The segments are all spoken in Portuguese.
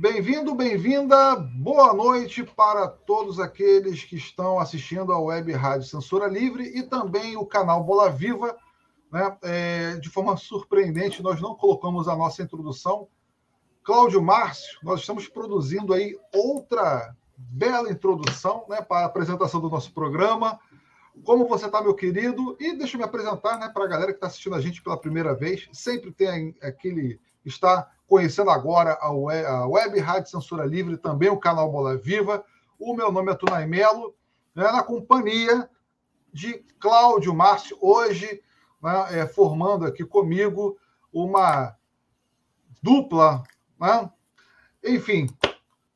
Bem-vindo, bem-vinda, boa noite para todos aqueles que estão assistindo a Web Rádio Censura Livre e também o canal Bola Viva. Né? É, de forma surpreendente, nós não colocamos a nossa introdução. Cláudio Márcio, nós estamos produzindo aí outra bela introdução né, para a apresentação do nosso programa. Como você está, meu querido? E deixa eu me apresentar né, para a galera que está assistindo a gente pela primeira vez. Sempre tem aquele. Está conhecendo agora a web, a web Rádio Censura Livre, também o canal Bola Viva. O meu nome é Tunay Melo, né, na companhia de Cláudio Márcio, hoje né, é, formando aqui comigo uma dupla. Né? Enfim,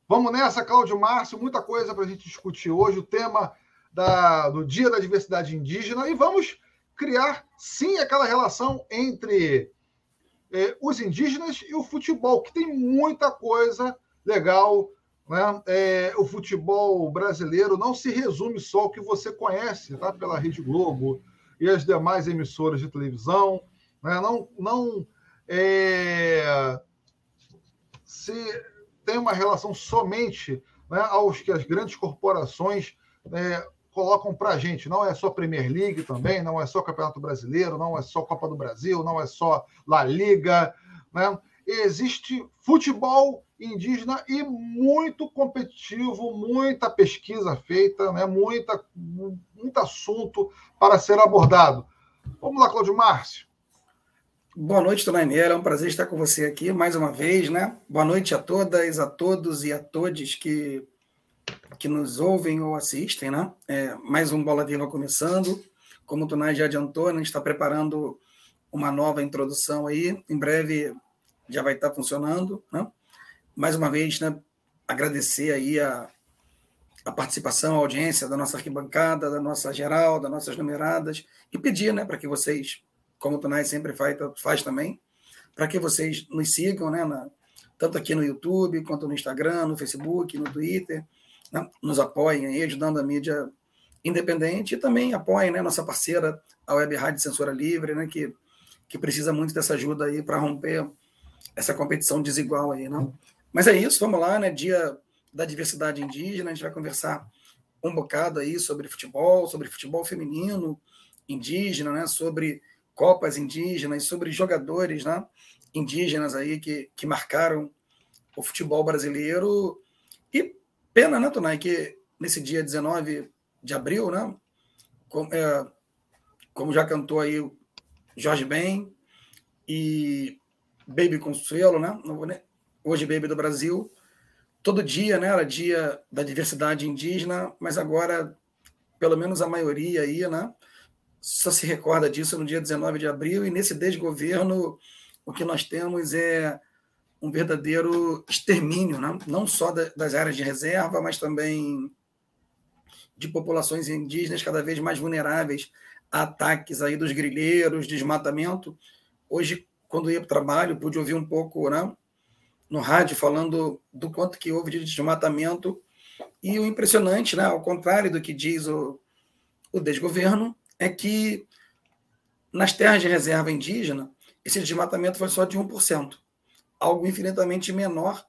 vamos nessa, Cláudio Márcio, muita coisa para a gente discutir hoje. O tema da, do Dia da Diversidade Indígena e vamos criar, sim, aquela relação entre é, os indígenas e o futebol, que tem muita coisa legal. Né? É, o futebol brasileiro não se resume só ao que você conhece tá? pela Rede Globo e as demais emissoras de televisão. Né? Não, não é, se tem uma relação somente né, aos que as grandes corporações é, colocam para a gente. Não é só Premier League também, não é só Campeonato Brasileiro, não é só Copa do Brasil, não é só La Liga. Né? Existe futebol indígena e muito competitivo, muita pesquisa feita, né? Muita, muito assunto para ser abordado. Vamos lá, Cláudio Márcio. Boa noite, Inês. É um prazer estar com você aqui mais uma vez, né? Boa noite a todas, a todos e a todos que que nos ouvem ou assistem, né? É, mais um Bola Viva começando. Como o Tunai já adiantou, a gente está preparando uma nova introdução aí. Em breve já vai estar tá funcionando, né? Mais uma vez, né? Agradecer aí a, a participação, a audiência da nossa arquibancada, da nossa geral, das nossas numeradas e pedir, né? Para que vocês, como o Tunai sempre faz, faz também, para que vocês nos sigam, né? Na, tanto aqui no YouTube, quanto no Instagram, no Facebook, no Twitter, né, nos apoiem aí, ajudando a mídia independente e também apoiem né, nossa parceira, a Web Rádio Censura Livre, né, que, que precisa muito dessa ajuda aí para romper essa competição desigual aí, né? Mas é isso, vamos lá, né? Dia da diversidade indígena, a gente vai conversar um bocado aí sobre futebol, sobre futebol feminino indígena, né? Sobre copas indígenas, sobre jogadores, né? Indígenas aí que, que marcaram o futebol brasileiro e Pena, né, Tonai, que nesse dia 19 de abril, né, como, é, como já cantou aí Jorge Ben e Baby Consuelo, né, hoje Baby do Brasil, todo dia, né, era dia da diversidade indígena, mas agora, pelo menos a maioria aí, né, só se recorda disso no dia 19 de abril, e nesse desgoverno o que nós temos é um verdadeiro extermínio, né? não só das áreas de reserva, mas também de populações indígenas cada vez mais vulneráveis a ataques aí dos grileiros, desmatamento. Hoje, quando ia para o trabalho, pude ouvir um pouco né, no rádio falando do quanto que houve de desmatamento e o impressionante, né, ao contrário do que diz o, o desgoverno, é que nas terras de reserva indígena, esse desmatamento foi só de 1% algo infinitamente menor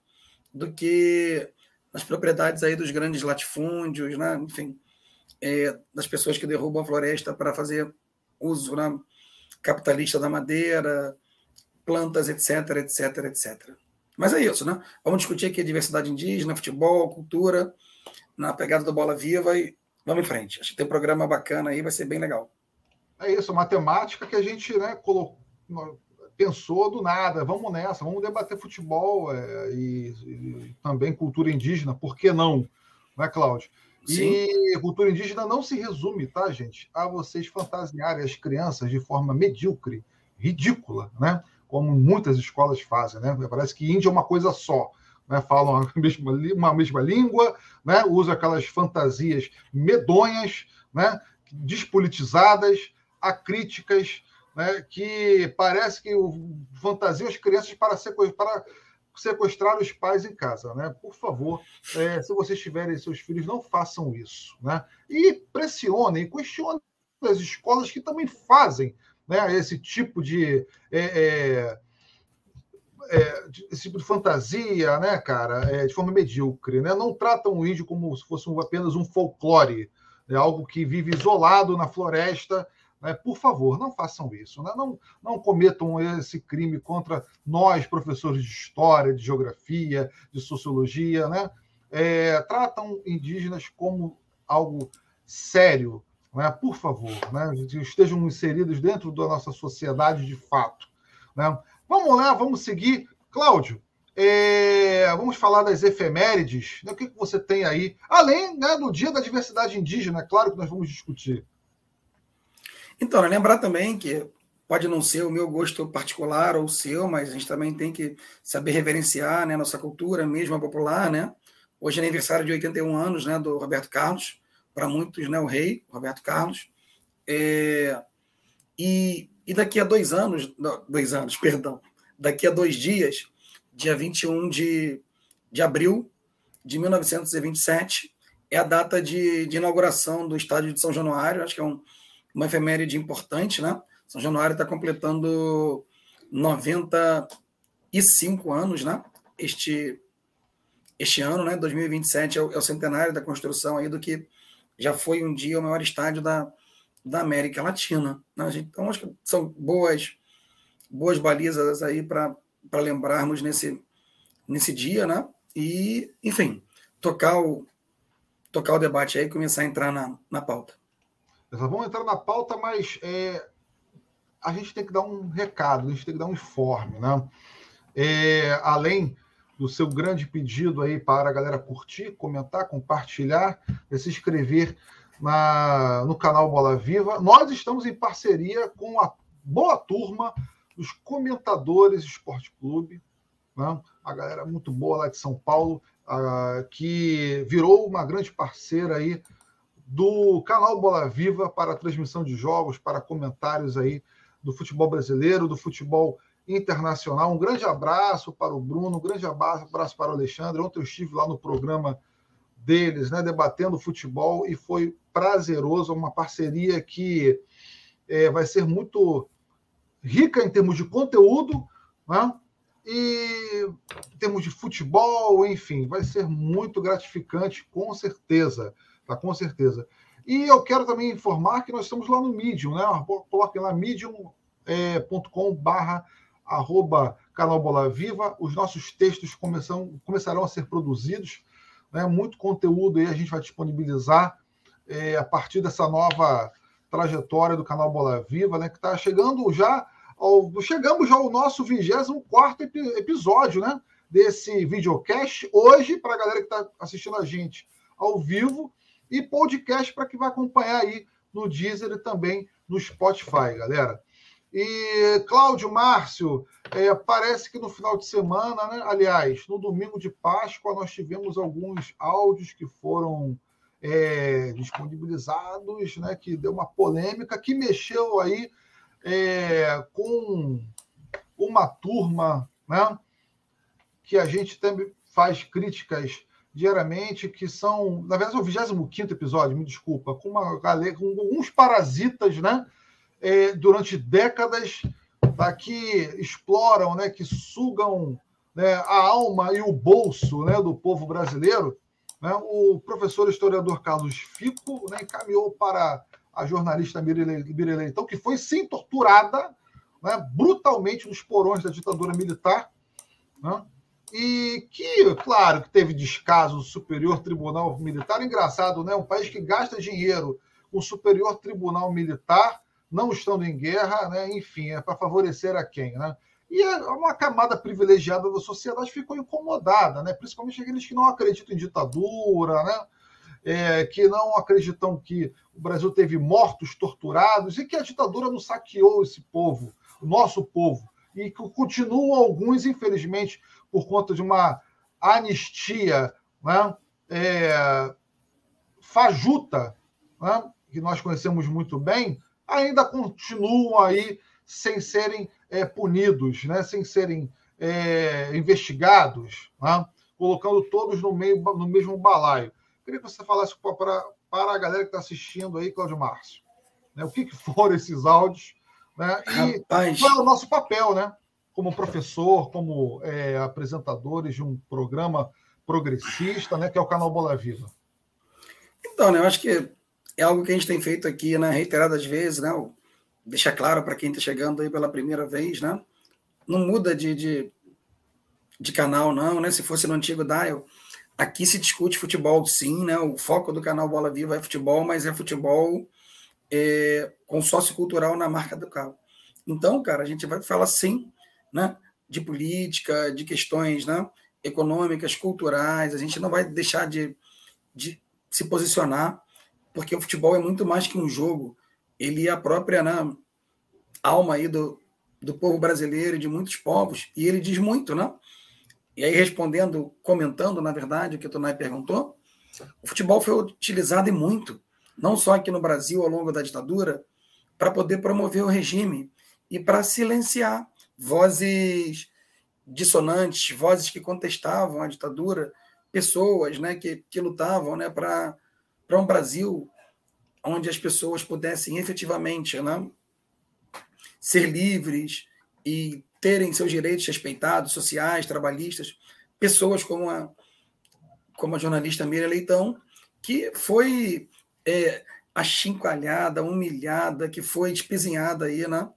do que nas propriedades aí dos grandes latifúndios, né? enfim, é, das pessoas que derrubam a floresta para fazer uso né? capitalista da madeira, plantas, etc, etc, etc. Mas é isso, né? Vamos discutir aqui a diversidade indígena, futebol, cultura, na pegada do Bola Viva e vamos em frente. Acho que tem um programa bacana aí, vai ser bem legal. É isso, uma temática que a gente né, colocou, pensou do nada, vamos nessa, vamos debater futebol é, e, e, também cultura indígena, por que não? Não é, Cláudio? Sim. E cultura indígena não se resume, tá, gente, a vocês fantasiarem as crianças de forma medíocre, ridícula, né? Como muitas escolas fazem, né? Parece que índia é uma coisa só. Né, falam a mesma, uma mesma língua, né, usam aquelas fantasias medonhas, né, despolitizadas, acríticas, né, que parece que fantasiam as crianças para, sequestrar os pais em casa. Né? Por favor, é, se vocês tiverem seus filhos, não façam isso. Né? E pressionem, questionem as escolas que também fazem né, esse tipo de. É, é, é, esse tipo de fantasia, né, cara, é, de forma medíocre, né? Não tratam o índio como se fosse apenas um folclore, né? algo que vive isolado na floresta. Né? Por favor, não façam isso, né? não, não cometam esse crime contra nós, professores de história, de geografia, de sociologia, né? É, tratam indígenas como algo sério, né? Por favor, né? Estejam inseridos dentro da nossa sociedade de fato, né? Vamos lá, vamos seguir. Cláudio, é, vamos falar das efemérides. Né? O que, que você tem aí? Além né, do Dia da Diversidade Indígena, é claro que nós vamos discutir. Então, né, lembrar também que pode não ser o meu gosto particular ou o seu, mas a gente também tem que saber reverenciar né, nossa cultura, mesmo a popular. Né? Hoje é aniversário de 81 anos né, do Roberto Carlos, para muitos, né, o rei, Roberto Carlos. É, e e daqui a dois anos, dois anos, perdão, daqui a dois dias, dia 21 de, de abril de 1927, é a data de, de inauguração do estádio de São Januário. Acho que é um, uma efeméride importante, né? São Januário está completando 95 anos, né? Este, este ano, né? 2027 é o, é o centenário da construção aí do que já foi um dia o maior estádio da, da América Latina. Né? Então, acho que são boas, boas balizas aí para lembrarmos nesse, nesse dia, né? E, enfim, tocar o, tocar o debate aí e começar a entrar na, na pauta. Vamos entrar na pauta, mas é, a gente tem que dar um recado, a gente tem que dar um informe, né? É, além do seu grande pedido aí para a galera curtir, comentar, compartilhar, se inscrever na, no canal Bola Viva. Nós estamos em parceria com a boa turma dos comentadores Esporte Clube, né? a galera muito boa lá de São Paulo, que virou uma grande parceira aí do canal Bola Viva para transmissão de jogos, para comentários aí do futebol brasileiro, do futebol internacional. Um grande abraço para o Bruno, um grande abraço para o Alexandre. Ontem eu estive lá no programa deles, né, debatendo futebol, e foi prazeroso, uma parceria que é, vai ser muito rica em termos de conteúdo, né? e em termos de futebol, enfim, vai ser muito gratificante, com certeza, tá? Com certeza. E eu quero também informar que nós estamos lá no Medium, né? Coloquem lá medium.com é, arroba canal Bola Viva. Os nossos textos começam, começarão a ser produzidos né? Muito conteúdo aí a gente vai disponibilizar é, a partir dessa nova trajetória do canal Bola Viva, né? Que está chegando já ao, chegamos já ao nosso 24 episódio, né? Desse videocast hoje para a galera que está assistindo a gente ao vivo e podcast para que vai acompanhar aí no Deezer e também no Spotify, galera. E Cláudio Márcio, é, parece que no final de semana, né? aliás, no domingo de Páscoa, nós tivemos alguns áudios que foram é, disponibilizados, né? que deu uma polêmica, que mexeu aí é, com uma turma né? que a gente também faz críticas diariamente, que são, na verdade, é o 25 episódio, me desculpa, com uma galera, com alguns parasitas, né? é, durante décadas tá, que exploram, né, que sugam né, a alma e o bolso né, do povo brasileiro, né, o professor historiador Carlos Fico né, encaminhou para a jornalista Mira Leitão, que foi sim torturada né, brutalmente nos porões da ditadura militar, né, e que, claro, que teve descaso do Superior Tribunal Militar. Engraçado, né? Um país que gasta dinheiro com o Superior Tribunal Militar não estando em guerra, né? enfim, é para favorecer a quem? Né? E é uma camada privilegiada da sociedade ficou incomodada, né? principalmente aqueles que não acreditam em ditadura, né? É, que não acreditam que o Brasil teve mortos, torturados, e que a ditadura não saqueou esse povo, o nosso povo, e que continuam alguns, infelizmente, por conta de uma anistia né? É, fajuta, né? que nós conhecemos muito bem, ainda continuam aí sem serem é, punidos, né? sem serem é, investigados, né? colocando todos no, meio, no mesmo balaio. Queria que você falasse para, para a galera que está assistindo aí, Cláudio Márcio, né? o que, que foram esses áudios né? e Rapaz, qual é o nosso papel, né? Como professor, como é, apresentadores de um programa progressista, né, que é o canal Bola Viva? Então, né, eu acho que é algo que a gente tem feito aqui, né, reiteradas vezes, né, deixar claro para quem está chegando aí pela primeira vez, né, não muda de, de, de, canal, não, né, se fosse no antigo Dial, aqui se discute futebol, sim, né, o foco do canal Bola Viva é futebol, mas é futebol é, com sócio cultural na marca do carro. Então, cara, a gente vai falar sim, né, de política, de questões, né, econômicas, culturais, a gente não vai deixar de, de se posicionar, porque o futebol é muito mais que um jogo, ele é a própria né, alma aí do, do povo brasileiro e de muitos povos, e ele diz muito, né? E aí, respondendo, comentando, na verdade, o que o Tonai perguntou, o futebol foi utilizado e muito, não só aqui no Brasil ao longo da ditadura, para poder promover o regime e para silenciar vozes dissonantes, vozes que contestavam a ditadura, pessoas né, que, que lutavam né, para um Brasil onde as pessoas pudessem efetivamente né, ser livres e terem seus direitos respeitados, sociais, trabalhistas, pessoas como a, como a jornalista Miriam Leitão, que foi é, achincalhada, humilhada, que foi espezinhada aí, né?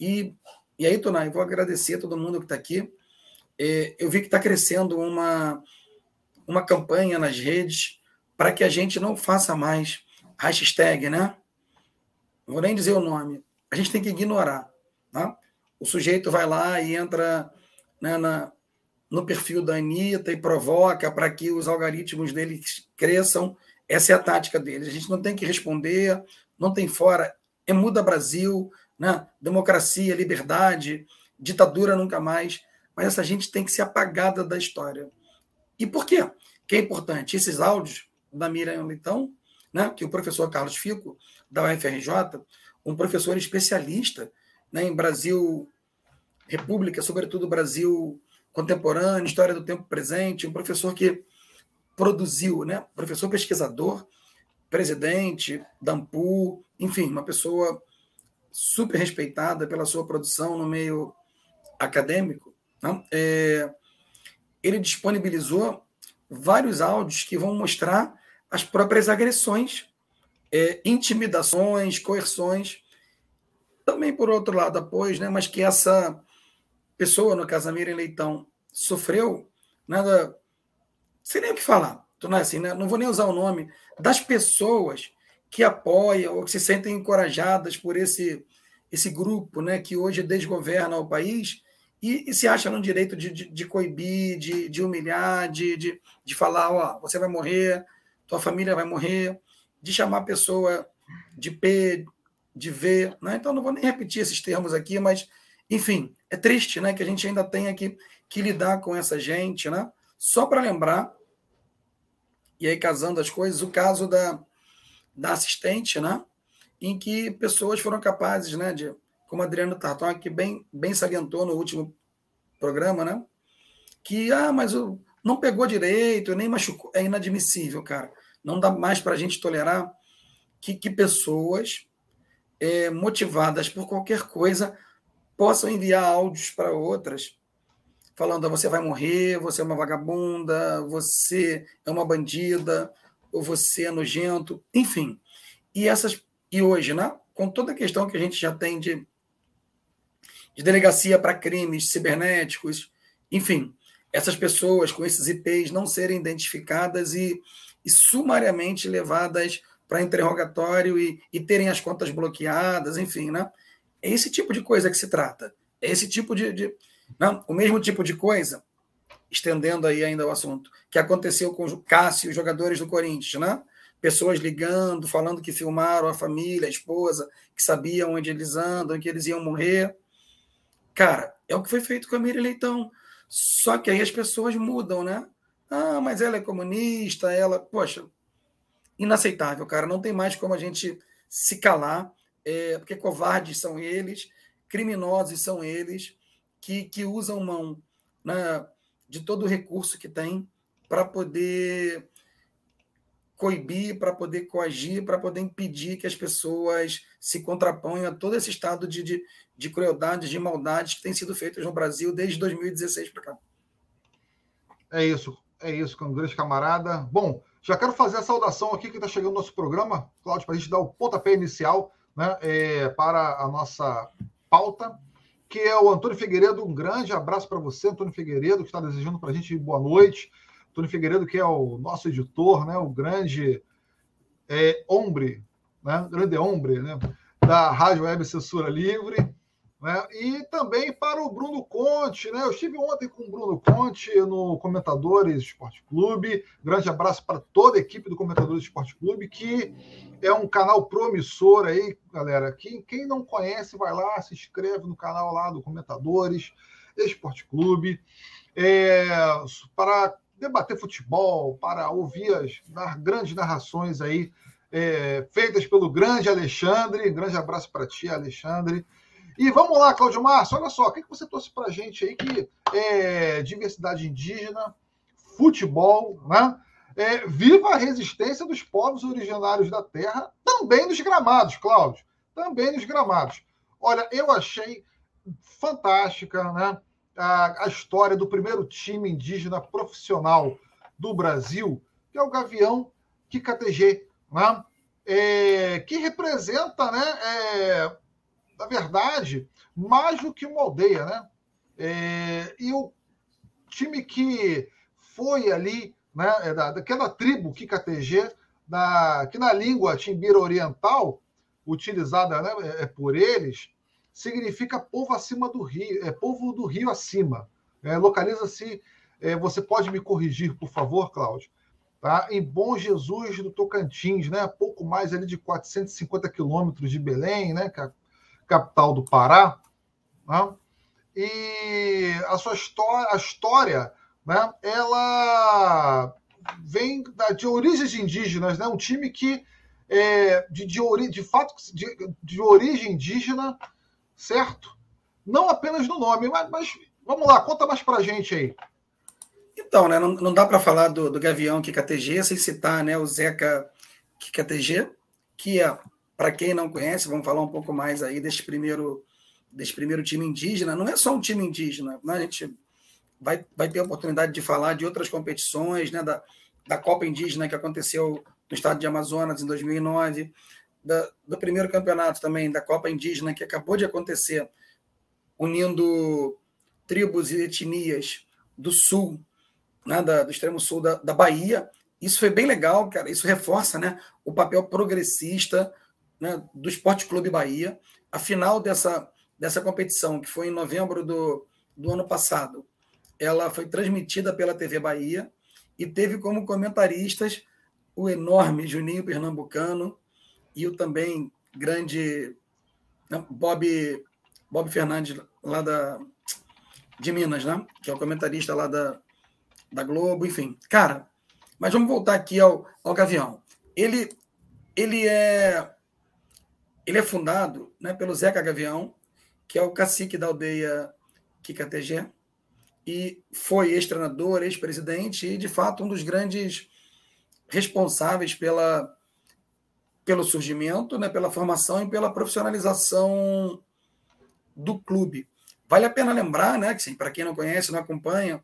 E, e aí, Tonai, vou agradecer a todo mundo que está aqui. É, eu vi que está crescendo uma, uma campanha nas redes para que a gente não faça mais hashtag, né? Vou nem dizer o nome. A gente tem que ignorar. Tá? O sujeito vai lá e entra né, na, no perfil da Anitta e provoca para que os algoritmos dele cresçam. Essa é a tática deles. A gente não tem que responder, não tem fora. É muda Brasil, né? democracia, liberdade, ditadura nunca mais mas essa gente tem que ser apagada da história. E por quê? Que é importante? Esses áudios da Miriam Leitão, né, que o professor Carlos Fico, da UFRJ, um professor especialista né, em Brasil, República, sobretudo Brasil contemporâneo, história do tempo presente, um professor que produziu, né, professor pesquisador, presidente da AMPU, enfim, uma pessoa super respeitada pela sua produção no meio acadêmico, né? É, ele disponibilizou vários áudios que vão mostrar as próprias agressões, é, intimidações, coerções. Também, por outro lado, após, né, mas que essa pessoa, no caso, a Miriam Leitão, sofreu, nada, sem nem o que falar, não, é assim, né? não vou nem usar o nome, das pessoas que apoiam ou que se sentem encorajadas por esse, esse grupo né, que hoje desgoverna o país e, e se acha no direito de, de, de coibir, de, de humilhar, de, de, de falar, ó, você vai morrer, tua família vai morrer, de chamar a pessoa de P, de V, né? Então não vou nem repetir esses termos aqui, mas enfim, é triste, né, que a gente ainda tenha que, que lidar com essa gente, né? Só para lembrar, e aí casando as coisas, o caso da, da assistente, né? Em que pessoas foram capazes, né, de como Adriano Tarton, que bem, bem salientou no último programa, né? Que, ah, mas o, não pegou direito, nem machucou. É inadmissível, cara. Não dá mais para a gente tolerar que, que pessoas é, motivadas por qualquer coisa possam enviar áudios para outras falando: ah, você vai morrer, você é uma vagabunda, você é uma bandida, ou você é nojento, enfim. E essas e hoje, né? Com toda a questão que a gente já tem de de delegacia para crimes cibernéticos, enfim, essas pessoas com esses IPs não serem identificadas e, e sumariamente levadas para interrogatório e, e, terem as contas bloqueadas, enfim, né? É esse tipo de coisa que se trata. É esse tipo de. de não, né? o mesmo tipo de coisa, estendendo aí ainda o assunto, que aconteceu com o Cássio, os jogadores do Corinthians, né? Pessoas ligando, falando que filmaram a família, a esposa, que sabiam onde eles andam, que eles iam morrer. Cara, é o que foi feito com a Miriam Leitão. Só que aí as pessoas mudam, né? Ah, mas ela é comunista, ela. Poxa, inaceitável, cara. Não tem mais como a gente se calar, é, porque covardes são eles, criminosos são eles, que, que usam mão né, de todo o recurso que tem para poder coibir, para poder coagir, para poder impedir que as pessoas se contraponham a todo esse estado de, de, de crueldade, de maldades que tem sido feitos no Brasil desde 2016 para cá. É isso, é isso, grande camarada. Bom, já quero fazer a saudação aqui que está chegando no nosso programa, Cláudio, para a gente dar o pontapé inicial né, é, para a nossa pauta, que é o Antônio Figueiredo. Um grande abraço para você, Antônio Figueiredo, que está desejando para a gente boa noite. Antônio Figueiredo, que é o nosso editor, né, o grande é, hombre, né, grande hombre né, da Rádio Web Censura Livre. Né? E também para o Bruno Conte, né? Eu estive ontem com o Bruno Conte no Comentadores Esporte Clube. Grande abraço para toda a equipe do Comentadores Esporte Clube, que é um canal promissor aí, galera. Quem, quem não conhece, vai lá, se inscreve no canal lá do Comentadores Esporte Clube. É, para debater futebol, para ouvir as, grandes narrações aí é, feitas pelo grande Alexandre. Grande abraço para ti, Alexandre. E vamos lá, Cláudio Márcio, olha só, o que, você trouxe para gente aí que é diversidade indígena, futebol, né? É, viva a resistência dos povos originários da terra, também nos gramados, Cláudio, também nos gramados. Olha, eu achei fantástica né, a, a história do primeiro time indígena profissional do Brasil, que é o Gavião Kikatg, né? É, que representa né, é, na verdade, mais do que uma aldeia, né? É, e o time que foi ali, né, é da, daquela tribo Kikatg, da, que na língua timbira oriental, utilizada né, é, é, por eles, significa povo acima do rio, é povo do rio acima. É, Localiza-se, é, você pode me corrigir, por favor, Cláudio, tá? em Bom Jesus do Tocantins, né? pouco mais ali de 450 quilômetros de Belém, né? Capital do Pará, né? e a sua história, a história, né? ela vem de origens indígenas, né? um time que é, de, de, ori, de fato de, de origem indígena, certo? Não apenas no nome, mas, mas vamos lá, conta mais para gente aí. Então, né, não, não dá para falar do, do Gavião KKTG sem citar né, o Zeca KKTG, que é para quem não conhece, vamos falar um pouco mais aí desse primeiro, desse primeiro time indígena. Não é só um time indígena, né? a gente vai, vai ter a oportunidade de falar de outras competições, né? da, da Copa Indígena que aconteceu no estado de Amazonas em 2009, da, do primeiro campeonato também da Copa Indígena que acabou de acontecer, unindo tribos e etnias do sul, né? da, do extremo sul da, da Bahia. Isso foi bem legal, cara. Isso reforça né, o papel progressista né, do Esporte Clube Bahia. A final dessa, dessa competição, que foi em novembro do, do ano passado, ela foi transmitida pela TV Bahia e teve como comentaristas o enorme Juninho Pernambucano e o também grande né, Bob, Bob Fernandes, lá da, de Minas, né? que é o comentarista lá da, da Globo, enfim. Cara, mas vamos voltar aqui ao, ao Gavião. Ele, ele é ele é fundado né, pelo Zeca Gavião, que é o cacique da aldeia Kikatg, e foi ex-treinador, ex-presidente e, de fato, um dos grandes responsáveis pela, pelo surgimento, né, pela formação e pela profissionalização do clube. Vale a pena lembrar, né, que para quem não conhece, não acompanha,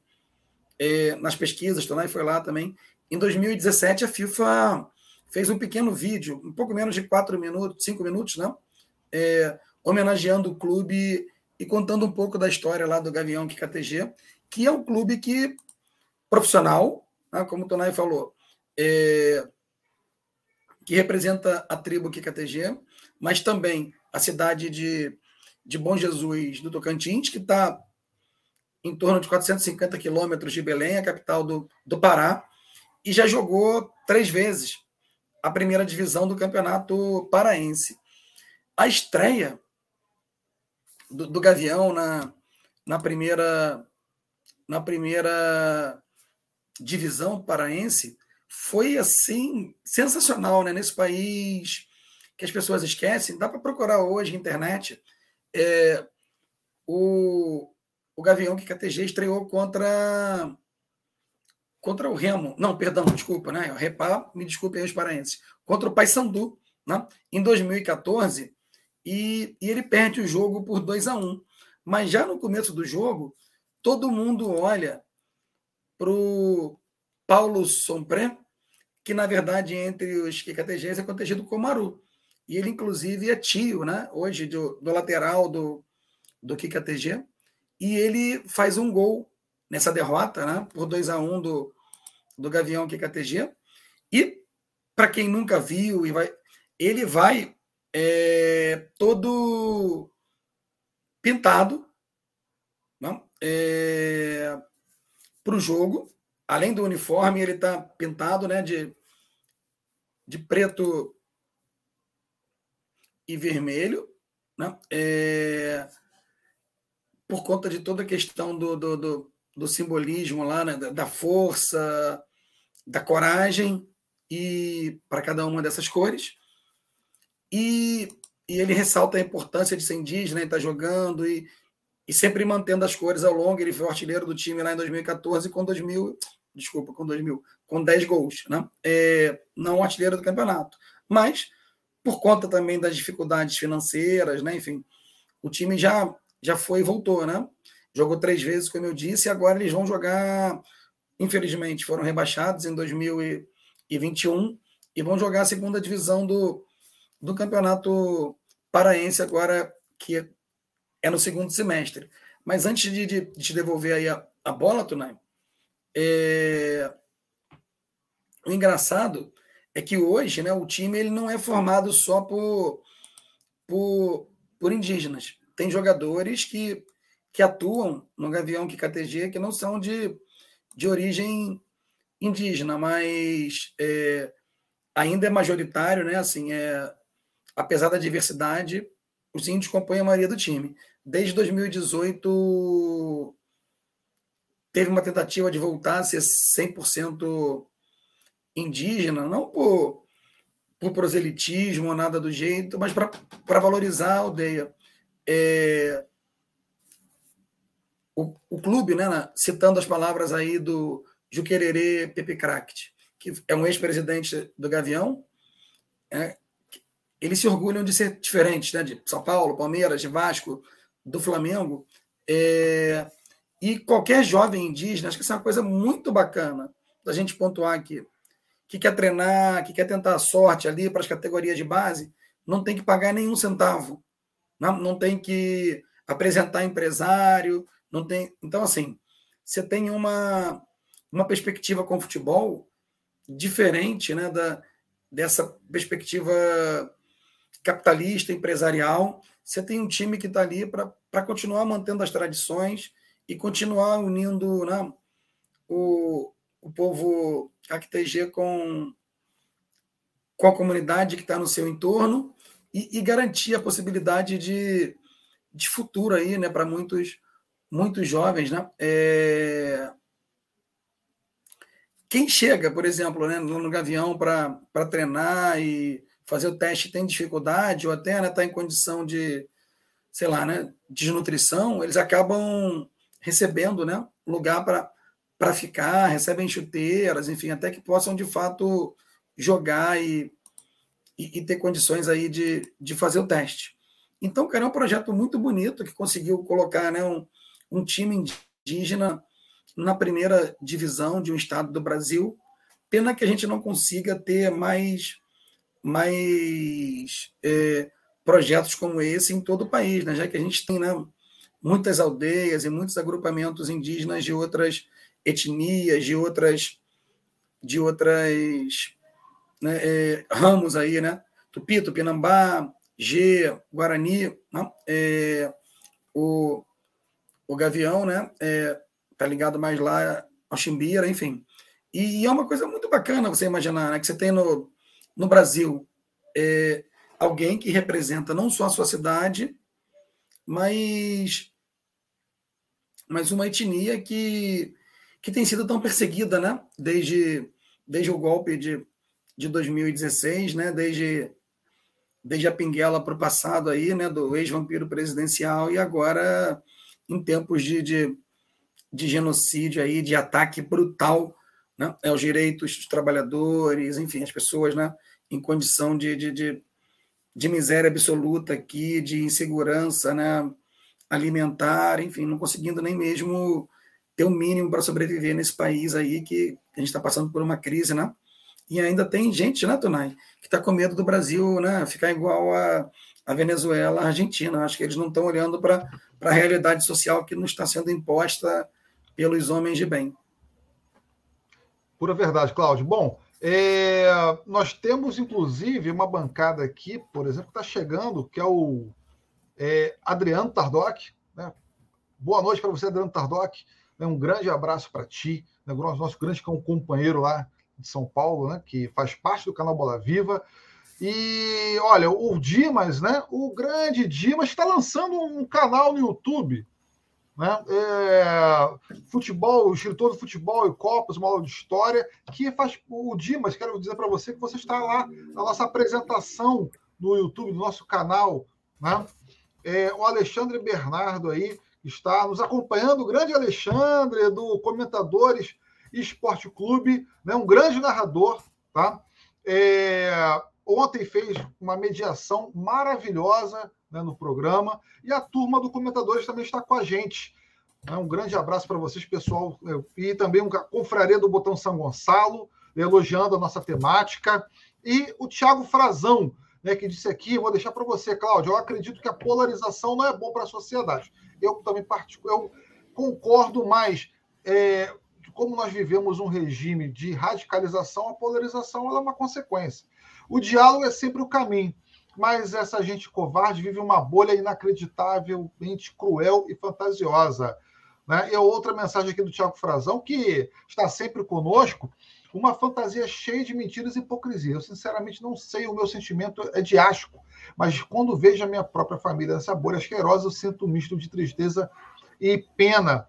é, nas pesquisas, Tonai foi lá também, em 2017 a FIFA fez um pequeno vídeo, um pouco menos de quatro minutos, cinco minutos, não? Né? É, homenageando o clube e contando um pouco da história lá do Gavião KTG, que é um clube que profissional, né, como o Tonai falou, é, que representa a tribo KTG, mas também a cidade de, de Bom Jesus do Tocantins, que está em torno de 450 quilômetros de Belém, a capital do, do Pará, e já jogou três vezes a primeira divisão do Campeonato Paraense. A estreia do, do Gavião na, na primeira na primeira divisão paraense foi assim sensacional, né? Nesse país que as pessoas esquecem, dá para procurar hoje na internet. É, o, o Gavião que KTG estreou contra contra o Remo, não, perdão, desculpa, né? Repá, me desculpe aí os paraenses, contra o Paysandu, né? Em 2014, e, e ele perde o jogo por 2 a 1 um. Mas já no começo do jogo, todo mundo olha para o Paulo Sompré, que na verdade entre os KKTGs é contagido com Maru. E ele, inclusive, é tio, né? Hoje, do, do lateral do, do KKTG. E ele faz um gol nessa derrota, né? Por 2 a 1 um do, do Gavião KKTG. E, para quem nunca viu, e vai, ele vai é, todo pintado é, para o jogo. Além do uniforme, ele está pintado né, de, de preto e vermelho, né? É, por conta de toda a questão do, do, do, do simbolismo lá, né? da, força, da coragem, e para cada uma dessas cores. E, e ele ressalta a importância de ser indígena, estar tá jogando e e sempre mantendo as cores ao longo. Ele foi o artilheiro do time lá em 2014 com 2000, desculpa, com 2000, com 10 gols, né? É, não artilheiro do campeonato, mas por conta também das dificuldades financeiras, né? Enfim, o time já já foi e voltou, né? Jogou três vezes, como eu disse, e agora eles vão jogar. Infelizmente, foram rebaixados em 2021 e vão jogar a segunda divisão do, do campeonato paraense agora, que é no segundo semestre. Mas antes de, de, de te devolver aí a, a bola, Tunay, é... o engraçado é que hoje né, o time ele não é formado só por, por, por indígenas. Tem jogadores que, que atuam no Gavião KTG que não são de, de origem indígena, mas é, ainda é majoritário, né? Assim, é, apesar da diversidade, os índios compõem a maioria do time. Desde 2018, teve uma tentativa de voltar a ser 100% indígena, não por, por proselitismo ou nada do jeito, mas para valorizar a aldeia. É, o, o, clube, né, citando as palavras aí do Juquererê Pepe Cract, que é um ex-presidente do Gavião, é, eles se orgulham de ser diferentes, né? De São Paulo, Palmeiras, de Vasco, do Flamengo. É... E qualquer jovem indígena, acho que isso é uma coisa muito bacana da gente pontuar aqui, que quer treinar, que quer tentar a sorte ali para as categorias de base, não tem que pagar nenhum centavo, não, não tem que apresentar empresário, não tem. Então, assim, você tem uma, uma perspectiva com o futebol diferente né, da, dessa perspectiva capitalista, empresarial. Você tem um time que está ali para continuar mantendo as tradições e continuar unindo né, o, o povo ACTG com, com a comunidade que está no seu entorno e, e, garantir a possibilidade de, de futuro aí, né, para muitos, muitos jovens, né? É... Quem chega, por exemplo, né, no Gavião para treinar e fazer o teste tem dificuldade ou até está né, tá em condição de, sei lá, né, desnutrição, eles acabam recebendo né, lugar para ficar, recebem chuteiras, enfim, até que possam de fato jogar e, e, e, ter condições aí de, de fazer o teste. Então, cara, é um projeto muito bonito que conseguiu colocar né, um, um time indígena na primeira divisão de um estado do Brasil. Pena que a gente não consiga ter mais mais é, projetos como esse em todo o país, né? já que a gente tem né, muitas aldeias e muitos agrupamentos indígenas de outras etnias, de outras de outras né, é, ramos aí, né? Tupi, Tupinambá, G, Guarani, né? é, o, o Gavião, né? É, tá ligado mais lá ao Chimbira, enfim. E, e, é uma coisa muito bacana você imaginar, né? Que você tem no, no Brasil é, alguém que representa não só a sua cidade, mas, mas uma etnia que, que tem sido tão perseguida, né? Desde, desde o golpe de, de 2016, né? Desde, desde a pinguela para o passado aí, né? Do ex-vampiro presidencial e agora em tempos de, de, de genocídio aí, de ataque brutal né? é os direitos dos trabalhadores, enfim, as pessoas né? em condição de, de, de, de miséria absoluta aqui, de insegurança né? alimentar, enfim, não conseguindo nem mesmo ter o um mínimo para sobreviver nesse país aí que a gente está passando por uma crise, né? E ainda tem gente, né, Tonai, que está com medo do Brasil né, ficar igual a, a Venezuela, a Argentina. Acho que eles não estão olhando para a realidade social que não está sendo imposta pelos homens de bem. Pura verdade, Cláudio. Bom, é, nós temos, inclusive, uma bancada aqui, por exemplo, que está chegando, que é o é, Adriano Tardoc. Né? Boa noite para você, Adriano Tardoc. Né? Um grande abraço para ti, né? nosso grande companheiro lá de São Paulo, né? que faz parte do canal Bola Viva. E olha, o Dimas, né? O grande Dimas está lançando um canal no YouTube né? É, futebol, o escritor do futebol e Copas, uma aula de história, que faz o Dimas, quero dizer para você que você está lá na nossa apresentação no YouTube, no nosso canal, né? É, o Alexandre Bernardo aí está nos acompanhando, o grande Alexandre, do Comentadores Esporte Clube, né? um grande narrador, tá? É, ontem fez uma mediação maravilhosa né, no programa. E a turma do Comentadores também está com a gente. Né, um grande abraço para vocês, pessoal. E também um confraria do Botão São Gonçalo, elogiando a nossa temática. E o Tiago Frazão, né, que disse aqui, vou deixar para você, Cláudio, eu acredito que a polarização não é bom para a sociedade. Eu também eu concordo, mas é, como nós vivemos um regime de radicalização, a polarização é uma consequência. O diálogo é sempre o caminho mas essa gente covarde vive uma bolha inacreditavelmente cruel e fantasiosa. Né? E outra mensagem aqui do Tiago Frazão, que está sempre conosco, uma fantasia cheia de mentiras e hipocrisia. Eu, sinceramente, não sei, o meu sentimento é de asco, mas quando vejo a minha própria família nessa bolha asquerosa, eu sinto um misto de tristeza e pena.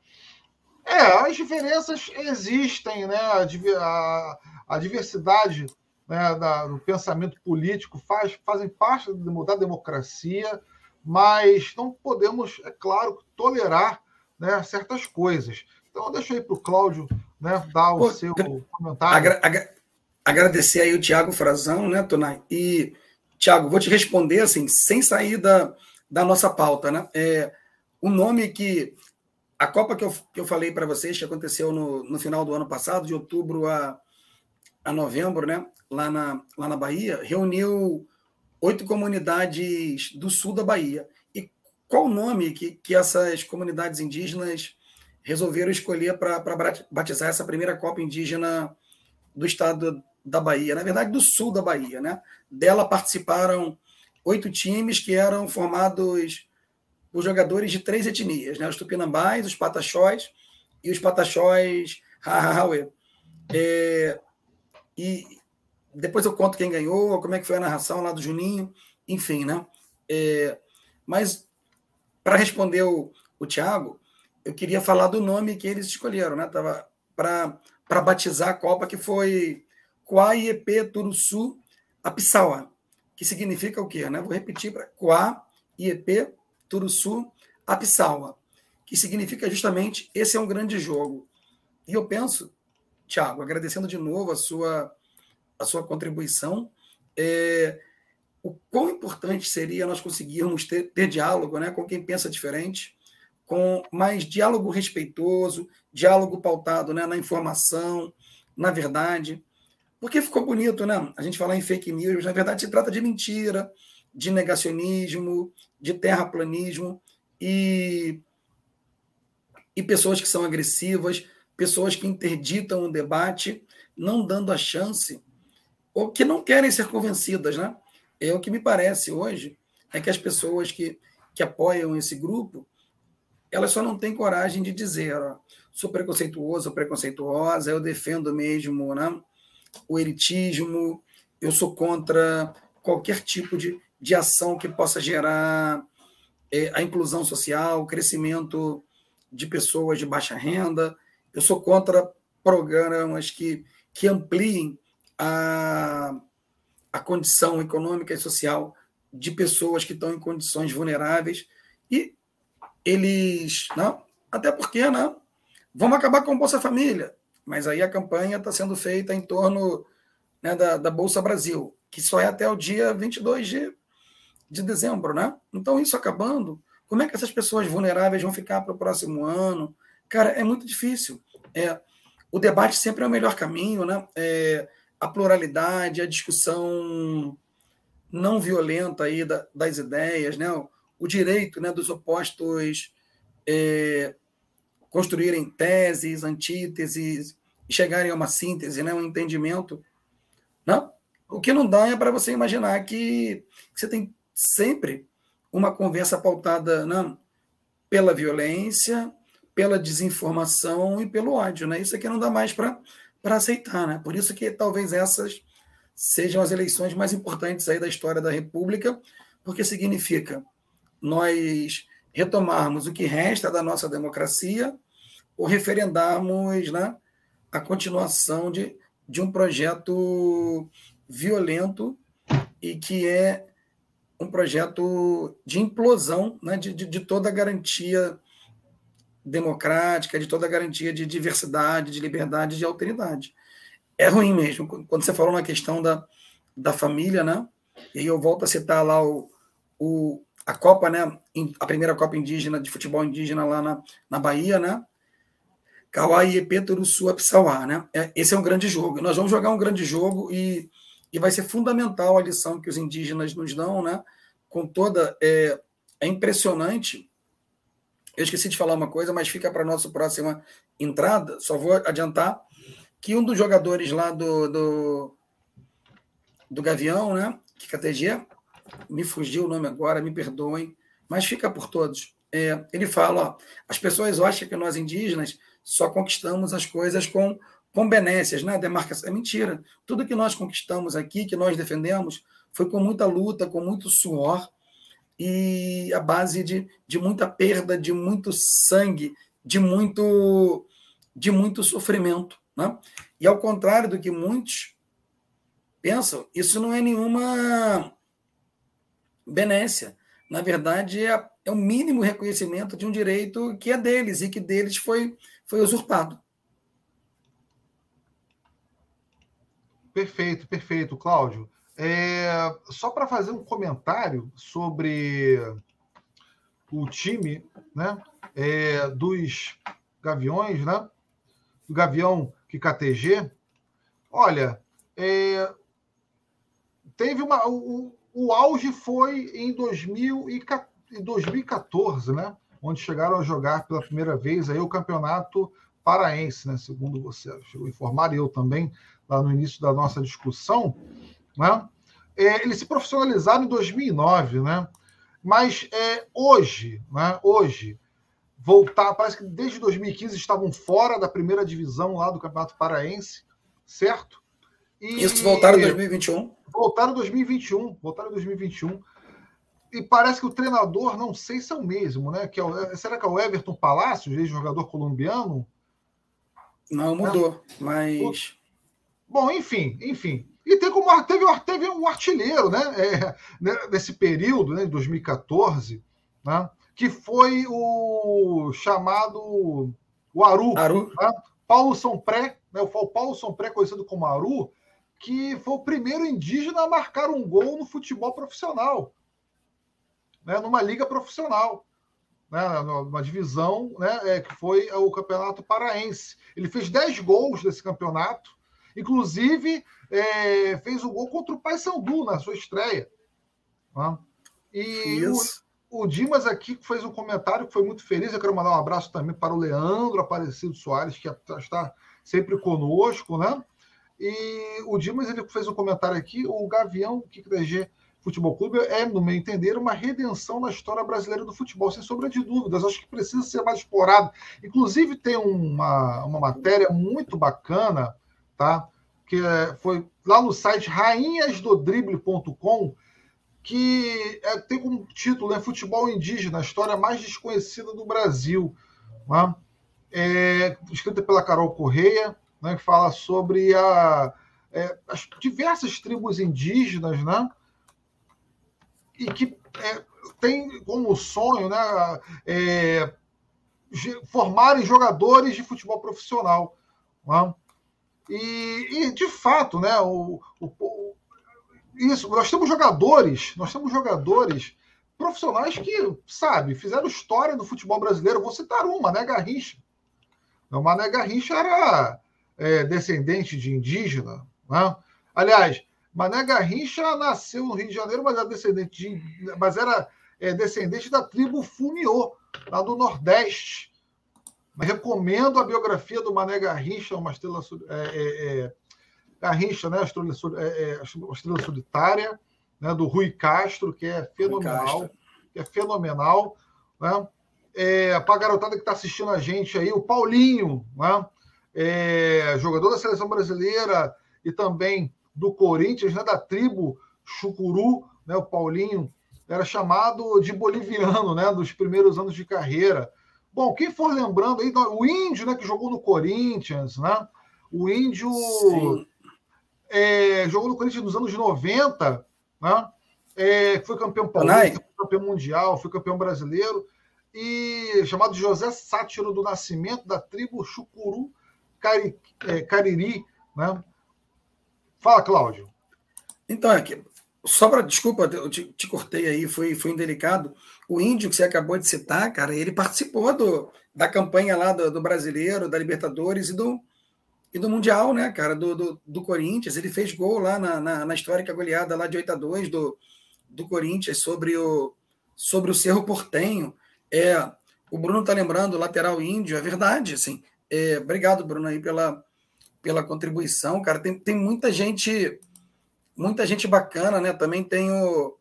É, as diferenças existem, né? A, a, a diversidade né, da, do pensamento político faz, fazem parte da democracia, mas não podemos, é claro, tolerar né, certas coisas. Então, eu deixo aí para o Cláudio né, dar o Pô, seu comentário. Agra agra agradecer aí o Tiago Frazão, né, Tonai? E, Tiago, vou te responder assim, sem sair da, da nossa pauta, né? É, o nome que. A Copa que eu, que eu falei para vocês, que aconteceu no, no final do ano passado, de outubro a, a novembro, né? lá na, lá na Bahia, reuniu oito comunidades do sul da Bahia. E qual o nome que, que essas comunidades indígenas resolveram escolher para batizar essa primeira Copa Indígena do estado da Bahia? Na verdade, do sul da Bahia. Né? Dela participaram oito times que eram formados por jogadores de três etnias, né? os tupinambás, os pataxós e os pataxós Hahawe. É, e, depois eu conto quem ganhou, como é que foi a narração lá do Juninho, enfim, né? É, mas para responder o, o Thiago, eu queria falar do nome que eles escolheram, né? Tava para batizar a Copa, que foi Quaiepe Turuçu Apissawa, que significa o quê? Né? Vou repetir para Quaiepe Turuçu que significa justamente esse é um grande jogo. E eu penso, Thiago, agradecendo de novo a sua a sua contribuição. É, o quão importante seria nós conseguirmos ter, ter diálogo né, com quem pensa diferente, com mais diálogo respeitoso, diálogo pautado né, na informação, na verdade. Porque ficou bonito, né? A gente falar em fake news, na verdade se trata de mentira, de negacionismo, de terraplanismo e, e pessoas que são agressivas, pessoas que interditam o debate, não dando a chance ou que não querem ser convencidas, né? É o que me parece hoje é que as pessoas que, que apoiam esse grupo, elas só não têm coragem de dizer, ó, sou preconceituoso, preconceituosa, eu defendo mesmo, né? O elitismo, eu sou contra qualquer tipo de, de ação que possa gerar é, a inclusão social, o crescimento de pessoas de baixa renda. Eu sou contra programas que, que ampliem a, a condição econômica e social de pessoas que estão em condições vulneráveis e eles, não, até porque, não, vamos acabar com o Bolsa Família, Mas aí a campanha está sendo feita em torno né, da, da Bolsa Brasil, que só é até o dia 22 de, de dezembro, né? Então, isso acabando, como é que essas pessoas vulneráveis vão ficar para o próximo ano? Cara, é muito difícil. É, o debate sempre é o melhor caminho, né? É, a pluralidade, a discussão não violenta aí da, das ideias, né? O, o, direito né, dos opostos é, construírem teses, antíteses, chegarem a uma síntese, né, um entendimento. Não? O que não dá é para você imaginar que você tem sempre uma conversa pautada não, pela violência, pela desinformação e pelo ódio. Né? Isso aqui não dá mais para aceitar. Né? Por isso que talvez essas sejam as eleições mais importantes aí da história da República, porque significa nós retomarmos o que resta da nossa democracia ou referendarmos né, a continuação de, de um projeto violento e que é um projeto de implosão né, de, de, de toda a garantia democrática, de toda a garantia de diversidade, de liberdade, de alteridade. É ruim mesmo. Quando você falou na questão da, da família, né? E aí eu volto a citar lá o, o, a Copa, né? A primeira Copa indígena de futebol indígena lá na, na Bahia, né? Kauai e Peturuçu Apsauá, né? É, esse é um grande jogo. Nós vamos jogar um grande jogo e e vai ser fundamental a lição que os indígenas nos dão, né? Com toda é, é impressionante. Eu esqueci de falar uma coisa, mas fica para a nossa próxima entrada. Só vou adiantar que um dos jogadores lá do, do, do Gavião, né? Que KTG, me fugiu o nome agora, me perdoem, mas fica por todos. É, ele fala: ó, as pessoas acham que nós indígenas só conquistamos as coisas com benécias, né? Demarcação é mentira. Tudo que nós conquistamos aqui, que nós defendemos, foi com muita luta, com muito suor e a base de, de muita perda, de muito sangue, de muito de muito sofrimento, né? E ao contrário do que muitos pensam, isso não é nenhuma benécia. Na verdade, é, é o mínimo reconhecimento de um direito que é deles e que deles foi, foi usurpado. Perfeito, perfeito, Cláudio. É, só para fazer um comentário sobre o time né, é, dos Gaviões, né? Do Gavião que KTG. Olha, é, teve uma. O, o auge foi em 2014, né? Onde chegaram a jogar pela primeira vez aí o campeonato paraense, né? Segundo você chegou informar, eu também lá no início da nossa discussão, né? É, eles se profissionalizaram em 2009, né? Mas é, hoje, né? Hoje, voltar, parece que desde 2015 estavam fora da primeira divisão lá do Campeonato Paraense, certo? E, Isso voltaram em 2021. Voltaram em 2021, voltaram em 2021. E parece que o treinador, não sei se é o mesmo, né? Que é o, será que é o Everton Palacios, ex-jogador colombiano? Não mudou, mas Bom, enfim, enfim. E tem como teve, teve um artilheiro, né? É, né, nesse período, né, de 2014, né, que foi o chamado o Aru, Aru. Né? Paulo Sompré, né, o Paulo Sompré, conhecido como Aru, que foi o primeiro indígena a marcar um gol no futebol profissional, né, numa liga profissional, né, numa divisão né, é, que foi o Campeonato Paraense. Ele fez 10 gols nesse campeonato, Inclusive, é, fez o gol contra o Paysandu na sua estreia. Né? E o, o, Dimas aqui fez um comentário que foi muito feliz. Eu quero mandar um abraço também para o Leandro Aparecido Soares, que está sempre conosco, né? E o Dimas ele fez um comentário aqui: o Gavião que DG Futebol Clube é, no meu entender, uma redenção na história brasileira do futebol, sem sombra de dúvidas. Acho que precisa ser mais explorado. Inclusive, tem uma, uma matéria muito bacana tá? Que é, foi lá no site rainhasdodrible.com, que é, tem como título né, Futebol Indígena, a história mais desconhecida do Brasil. Né? É, escrita pela Carol Correia, né, que fala sobre a, é, as diversas tribos indígenas, né? E que é, tem como sonho né, é, formarem jogadores de futebol profissional Né? E, e, de fato, né, o, o, isso, nós temos jogadores, nós temos jogadores profissionais que, sabe, fizeram história no futebol brasileiro. Vou citar uma, né, Garrincha. O Mané Garrincha era é, descendente de indígena. Né? Aliás, Mané Garrincha nasceu no Rio de Janeiro, mas era descendente, de, mas era é, descendente da tribo Funiô, lá do Nordeste. Mas recomendo a biografia do Mané Garrincha, uma estrela é, é, é Garrincha, né, a estrela, é, é, a estrela solitária, né, do Rui Castro, que é fenomenal, que é fenomenal, né? É, para a garotada que está assistindo a gente aí, o Paulinho, né? É, jogador da seleção brasileira e também do Corinthians, né, da tribo Chucuru, né, o Paulinho era chamado de boliviano, né, dos primeiros anos de carreira. Bom, quem for lembrando aí, o Índio, né, que jogou no Corinthians, né? O Índio é, jogou no Corinthians nos anos 90, né? É, foi campeão paulista, foi campeão mundial, foi campeão brasileiro, e chamado José Sátiro do Nascimento, da tribo Chucuru Cari, é, Cariri, né? Fala, Cláudio. Então, aqui, só para. Desculpa, eu te, te, cortei aí, foi, foi indelicado. O índio que você acabou de citar, cara, ele participou do, da campanha lá do, do brasileiro, da Libertadores e do, e do Mundial, né, cara, do, do, do Corinthians. Ele fez gol lá na, na, na, histórica goleada lá de 8 a 2 do, do Corinthians sobre o, sobre o Cerro Portenho. É, o Bruno tá lembrando, lateral índio, é verdade, assim. É, obrigado, Bruno, aí pela, pela contribuição, cara. Tem, tem muita gente, muita gente bacana, né? Também tem o,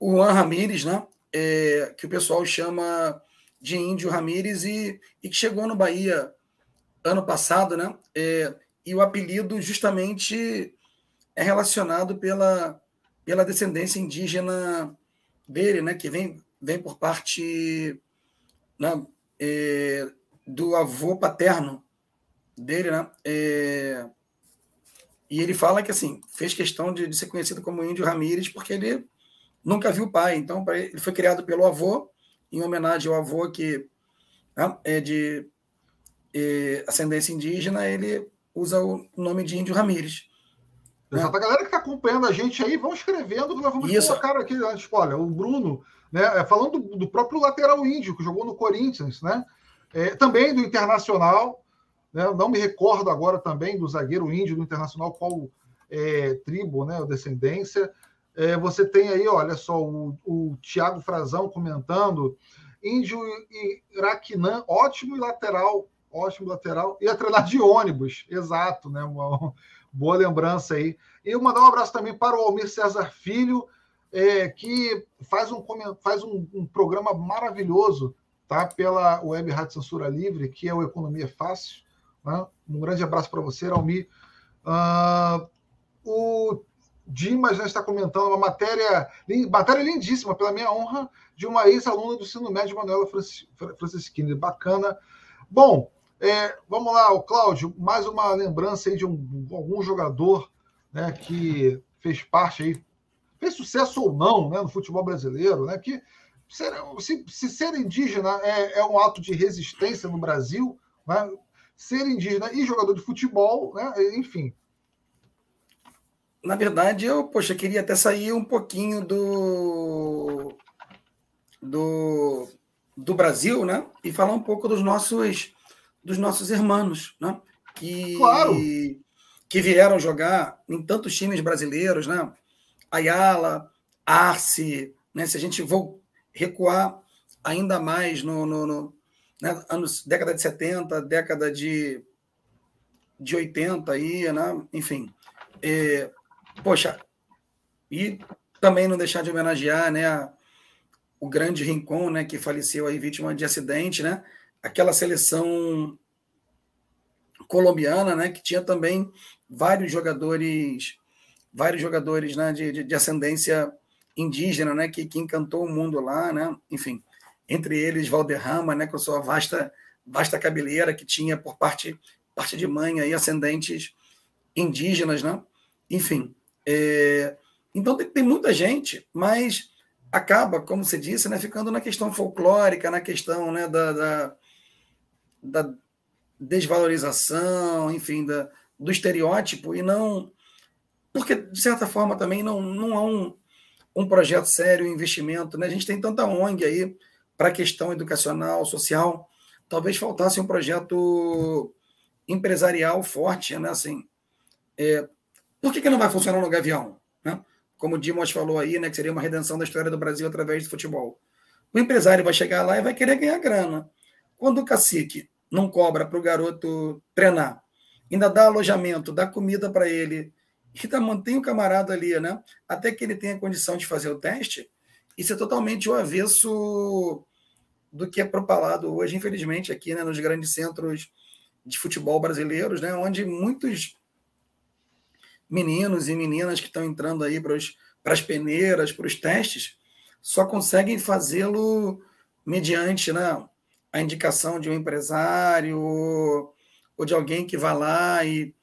o Juan Ramírez, né? É, que o pessoal chama de Índio Ramírez e, e que chegou no Bahia ano passado, né? É, e o apelido justamente é relacionado pela, pela descendência indígena dele, né? Que vem, vem por parte né? É, do avô paterno dele, né? É... E ele fala que assim fez questão de, de, ser conhecido como Índio Ramírez porque ele nunca viu o pai. Então ele foi criado pelo avô em homenagem ao avô que né, é de é, ascendência indígena. Ele usa o nome de Índio Ramírez. Né? Exato. A galera que está acompanhando a gente aí, vão escrevendo, nós vamos Isso. colocar aqui antes. Olha, o Bruno, né, é, falando do, do próprio lateral índio, que jogou no Corinthians, né? É, também do Internacional, né? Não me recordo agora também do zagueiro índio do Internacional, qual é, tribo, né? Descendência. É, você tem aí, olha só, o, o Thiago Frazão comentando. Índio e Iraquinã, ótimo lateral, ótimo lateral. Ia treinar de ônibus, exato, né? Uma boa lembrança aí. E eu mandar um abraço também para o Almir César Filho, é, que faz um, faz um, um programa maravilhoso tá? pela Web Rádio Censura Livre, que é o Economia Fácil. Né? Um grande abraço para você, Almi. Uh, o Dimas já está comentando uma matéria, matéria lindíssima, pela minha honra, de uma ex-aluna do ensino médio, Manuela Francisquini. Bacana. Bom, é, vamos lá, o Cláudio, mais uma lembrança aí de um, algum jogador né, que fez parte aí, fez sucesso ou não né, no futebol brasileiro, né, que ser, se, se, ser indígena é, é, um ato de resistência no Brasil, né? ser indígena e jogador de futebol, né? enfim. Na verdade, eu, poxa, queria até sair um pouquinho do, do, do Brasil, né? E falar um pouco dos nossos dos nossos irmãos, né? Que, claro. que vieram jogar em tantos times brasileiros, né? Ayala, Arce, né? Se a gente for recuar ainda mais no, no, no né, anos, década de 70, década de, de 80 aí, né? Enfim. É, poxa, e também não deixar de homenagear, né, o grande Rincon, né, que faleceu aí vítima de acidente, né? Aquela seleção colombiana, né, que tinha também vários jogadores, vários jogadores, né, de, de, de ascendência indígena, né, que, que encantou o mundo lá, né, enfim, entre eles Valderrama, né, com sua vasta, vasta cabeleira que tinha por parte, parte de mãe aí ascendentes indígenas, né, enfim, é, então tem, tem, muita gente, mas acaba, como você disse, né, ficando na questão folclórica, na questão, né, da, da, da desvalorização, enfim, da, do estereótipo e não. Porque, de certa forma, também não, não há um, um projeto sério, um investimento. Né? A gente tem tanta ONG aí para a questão educacional, social. Talvez faltasse um projeto empresarial forte, né? Assim, é, por que, que não vai funcionar no Gavião? Né? Como o Dimos falou aí, né, que seria uma redenção da história do Brasil através do futebol. O empresário vai chegar lá e vai querer ganhar grana. Quando o cacique não cobra para o garoto treinar, ainda dá alojamento, dá comida para ele, e ainda mantém o camarada ali, né? Até que ele tenha condição de fazer o teste, isso é totalmente o avesso do que é propalado hoje, infelizmente, aqui né, nos grandes centros de futebol brasileiros, né, onde muitos meninos e meninas que estão entrando aí para, as peneiras, para os testes, só conseguem fazê-lo mediante né, a indicação de um empresário ou de alguém que vá lá e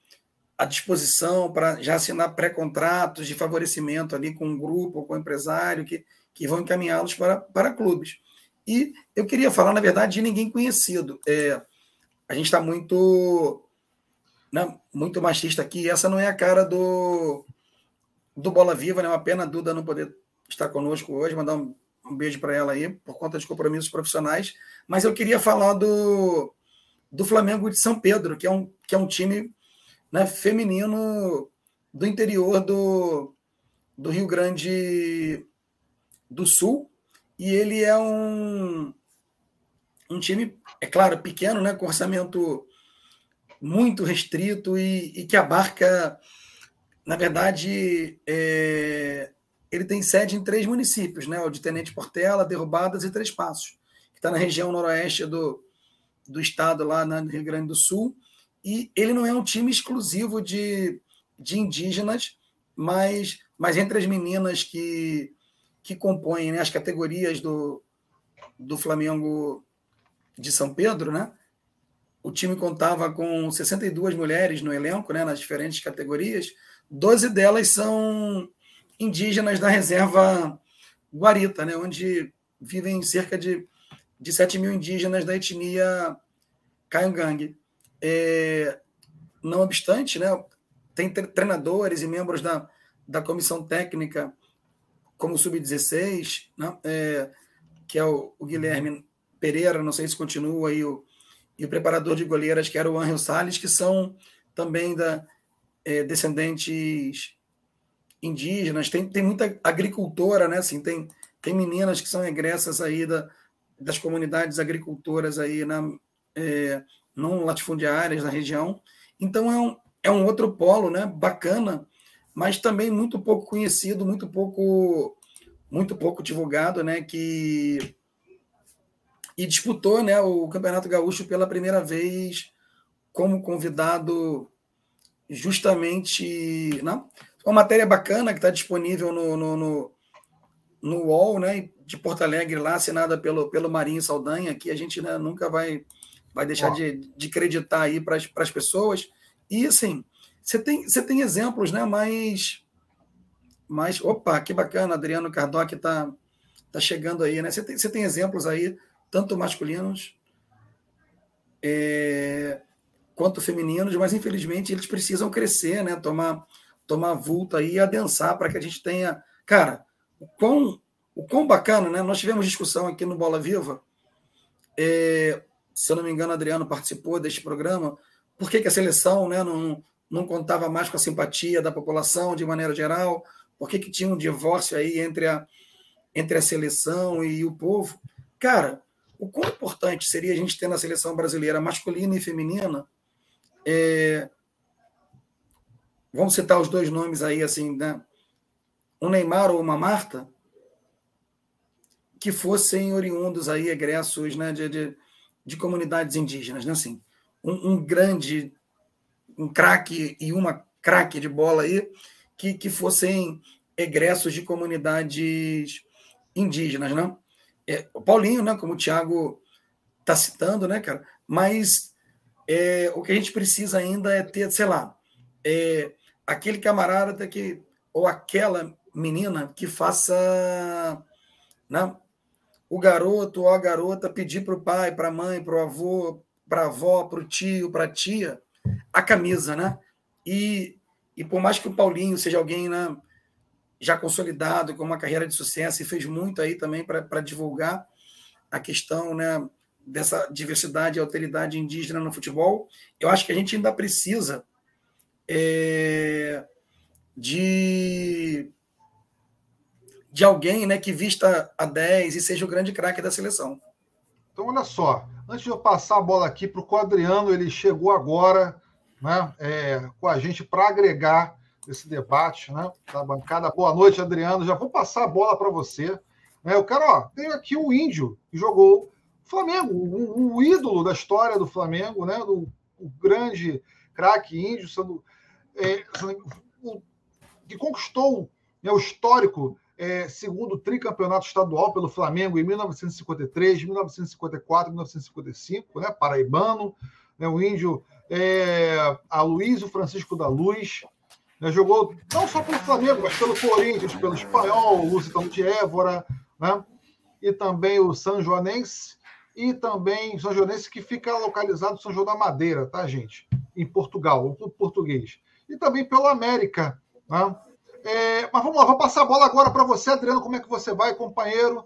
à disposição para já assinar pré-contratos de favorecimento ali com um grupo ou com um empresário que, que vão encaminhá-los para, para clubes. E eu queria falar, na verdade, de ninguém conhecido. É, a gente está muito né, muito machista aqui. Essa não é a cara do, do Bola Viva, né? É uma pena a Duda não poder estar conosco hoje, mandar um, um beijo para ela aí, por conta de compromissos profissionais. Mas eu queria falar do, do Flamengo de São Pedro, que é um, que é um time né, feminino do interior do, do Rio Grande do Sul. E ele é um, um time, é claro, pequeno, né, com orçamento muito restrito e, e que abarca, na verdade, é, ele tem sede em três municípios, né? O de Tenente Portela, Derrubadas e Três Passos, que está na região noroeste do, do estado, lá no Rio Grande do Sul. E ele não é um time exclusivo de, de indígenas, mas, mas entre as meninas que, que compõem né, as categorias do, do Flamengo de São Pedro, né? O time contava com 62 mulheres no elenco, né, nas diferentes categorias. 12 delas são indígenas da reserva Guarita, né, onde vivem cerca de, de 7 mil indígenas da etnia Kayungang. É, não obstante, né, tem treinadores e membros da, da comissão técnica, como o Sub-16, né, é, que é o, o, Guilherme Pereira, não sei se continua aí o, e o preparador de goleiras, que era o Angel Salles, que são também da, é, descendentes indígenas. Tem, tem muita agricultora, né? Assim, tem, tem meninas que são egressas aí da, das comunidades agricultoras aí na, é, não latifundiárias da região. Então é um, é um outro polo, né? Bacana, mas também muito pouco conhecido, muito pouco muito pouco divulgado, né? Que e disputou né, o Campeonato Gaúcho pela primeira vez como convidado justamente. Né? Uma matéria bacana que está disponível no, no, no, no UOL, né, de Porto Alegre, lá, assinada pelo, pelo Marinho Saldanha, que a gente né, nunca vai, vai deixar de, de acreditar aí para as pessoas. E assim, você tem, você tem exemplos, né? Mas, mas opa, que bacana, Adriano Cardoc está tá chegando aí, né? Você tem, você tem exemplos aí tanto masculinos é, quanto femininos, mas infelizmente eles precisam crescer, né? Tomar, tomar vulta e adensar para que a gente tenha. Cara, o quão, o quão bacana, né? Nós tivemos discussão aqui no Bola Viva. É, se eu não me engano, Adriano participou deste programa. Por que, que a seleção né, não, não contava mais com a simpatia da população de maneira geral? Por que, que tinha um divórcio aí entre a, entre a seleção e o povo? Cara, o quão importante seria a gente ter na seleção brasileira masculina e feminina. É... Vamos citar os dois nomes aí, assim, né? um Neymar ou uma Marta, que fossem oriundos aí, egressos né, de, de, de comunidades indígenas, né? Assim, um, um grande, um craque e uma craque de bola aí, que, que fossem egressos de comunidades indígenas, né? É, o Paulinho, né, como o Thiago está citando, né, cara? Mas é, o que a gente precisa ainda é ter, sei lá, é, aquele camarada que, ou aquela menina que faça né, o garoto ou a garota pedir para o pai, para a mãe, para o avô, para a avó, para o tio, para a tia, a camisa, né? E, e por mais que o Paulinho seja alguém né, já consolidado, com uma carreira de sucesso e fez muito aí também para divulgar a questão né, dessa diversidade e alteridade indígena no futebol, eu acho que a gente ainda precisa é, de, de alguém né, que vista a 10 e seja o grande craque da seleção. Então, olha só, antes de eu passar a bola aqui para o Adriano, ele chegou agora né, é, com a gente para agregar esse debate né, da bancada. Boa noite, Adriano. Já vou passar a bola para você. Né, eu quero, ó, tenho aqui o índio que jogou Flamengo, o, o, ídolo da história do Flamengo, né, do, o grande craque índio, sendo, é, o, que conquistou né, o histórico é, segundo tricampeonato estadual pelo Flamengo em 1953, 1954, 1955, né, paraibano, né, o índio é, Aloysio Francisco da Luz, né, jogou não só pelo Flamengo, mas pelo Corinthians, pelo Espanhol, o Lusitano de Évora, né, e também o São Joanense, e também São Joanense, que fica localizado no São João da Madeira, tá, gente? Em Portugal, o clube português. E também pelo América, né? É, mas vamos lá, vou passar a bola agora para você, Adriano. Como é que você vai, companheiro?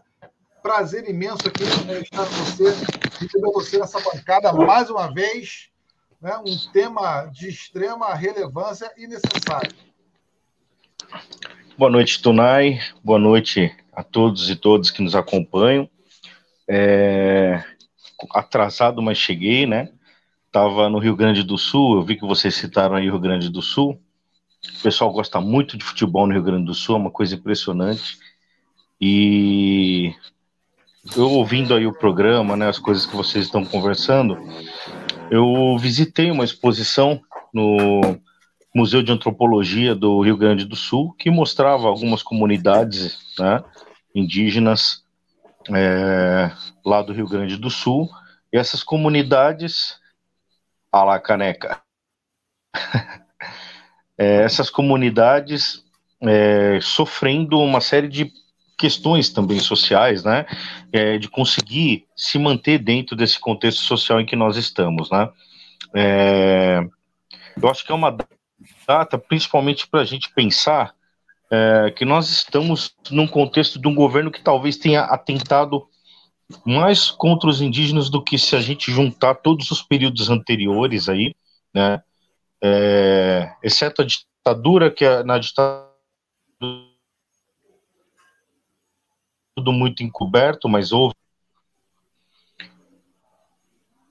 Prazer imenso aqui né, estar com você, receber você nessa bancada mais uma vez. Né, um tema de extrema relevância e necessário. Boa noite, Tunai. Boa noite a todos e todas que nos acompanham. É... Atrasado, mas cheguei, né? Estava no Rio Grande do Sul. Eu vi que vocês citaram aí o Rio Grande do Sul. O pessoal gosta muito de futebol no Rio Grande do Sul, é uma coisa impressionante. E eu ouvindo aí o programa, né, as coisas que vocês estão conversando, eu visitei uma exposição no Museu de Antropologia do Rio Grande do Sul que mostrava algumas comunidades né, indígenas é, lá do Rio Grande do Sul. E essas comunidades. A lá, caneca. é, essas comunidades é, sofrendo uma série de questões também sociais, né, é, de conseguir se manter dentro desse contexto social em que nós estamos, né. É, eu acho que é uma data, principalmente para a gente pensar é, que nós estamos num contexto de um governo que talvez tenha atentado mais contra os indígenas do que se a gente juntar todos os períodos anteriores aí, né, é, exceto a ditadura, que é, na ditadura tudo muito encoberto, mas houve.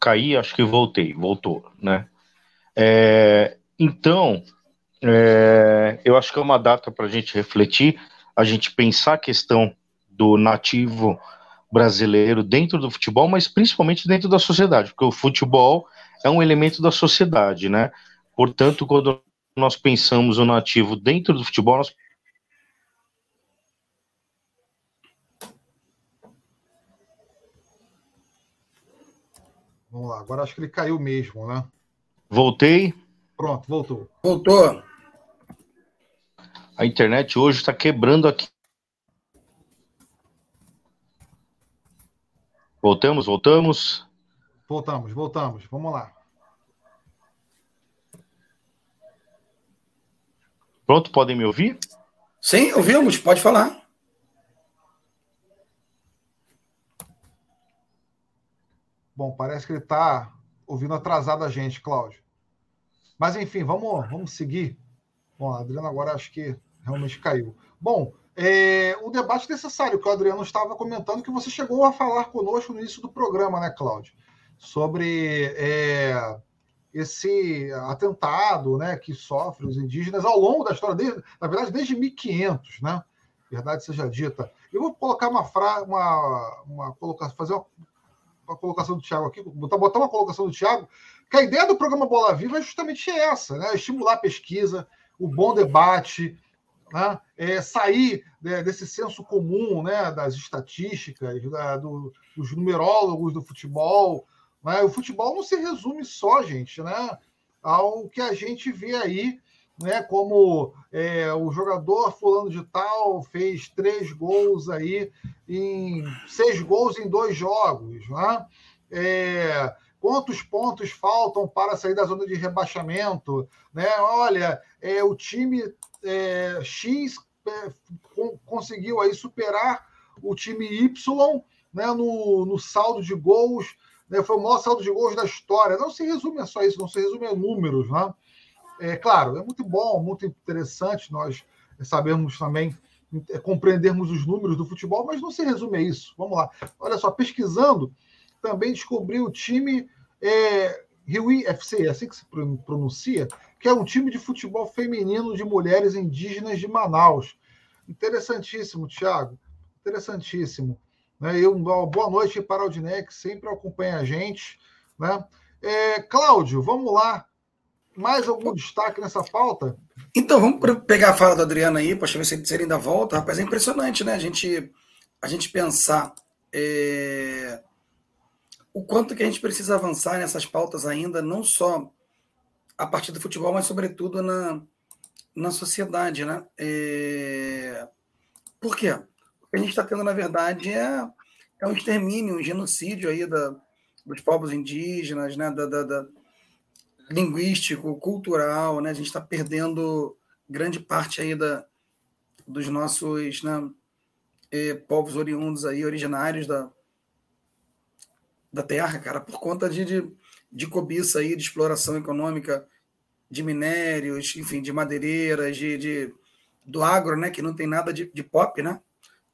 Caí, acho que voltei, voltou, né? É, então, é, eu acho que é uma data para a gente refletir, a gente pensar a questão do nativo brasileiro dentro do futebol, mas principalmente dentro da sociedade, porque o futebol é um elemento da sociedade, né? Portanto, quando nós pensamos o nativo dentro do futebol, nós Vamos lá, agora acho que ele caiu mesmo, né? Voltei. Pronto, voltou. Voltou. A internet hoje está quebrando aqui. Voltamos, voltamos. Voltamos, voltamos. Vamos lá. Pronto, podem me ouvir? Sim, ouvimos, pode falar. Bom, parece que ele está ouvindo atrasado a gente, Cláudio. Mas, enfim, vamos, vamos seguir. Bom, a Adriana agora acho que realmente caiu. Bom, é, o debate necessário que o Adriano estava comentando, que você chegou a falar conosco no início do programa, né, Cláudio? Sobre é, esse atentado né, que sofrem os indígenas ao longo da história, desde, na verdade, desde 1500, né? Verdade seja dita. Eu vou colocar uma frase, uma, uma colocação, fazer uma, uma, colocação do Tiago aqui, botar, botar uma colocação do Tiago, que a ideia do programa Bola Viva é justamente essa, né? Estimular a pesquisa, o bom debate, né? é, sair né, desse senso comum né, das estatísticas, da, do, dos numerólogos do futebol, né? O futebol não se resume só, gente, né, ao que a gente vê aí, né, como é, o jogador fulano de tal fez três gols aí em seis gols em dois jogos, né? É, quantos pontos faltam para sair da zona de rebaixamento, né? Olha, é, o time é, X é, conseguiu aí superar o time Y né, no, no saldo de gols, né, foi o maior saldo de gols da história. Não se resume a só isso, não se resume a números. Né? É claro, é muito bom, muito interessante nós sabemos também é, compreendermos os números do futebol, mas não se resume a isso. Vamos lá. Olha só, pesquisando, também descobri o time é, Rio FC, é assim que se pronuncia, que é um time de futebol feminino de mulheres indígenas de Manaus. Interessantíssimo, Thiago. Interessantíssimo. Né? E uma boa noite para o Aldinei, que sempre acompanha a gente. Né? É, Cláudio, vamos lá. Mais algum destaque nessa pauta? Então, vamos pegar a fala do Adriano aí, para ver se ele ainda volta. Rapaz, é impressionante, né? A gente, a gente pensar é, o quanto que a gente precisa avançar nessas pautas ainda, não só a partir do futebol, mas sobretudo na, na sociedade, né? É... Por quê? O que a gente está tendo, na verdade, é, é um extermínio, um genocídio aí da, dos povos indígenas, né? Da, da, da linguístico, cultural, né? A gente está perdendo grande parte aí da, dos nossos né, eh, povos oriundos aí, originários da, da terra, cara, por conta de, de, de cobiça aí, de exploração econômica de minérios, enfim, de madeireiras, de, de, do agro, né, que não tem nada de, de pop, né,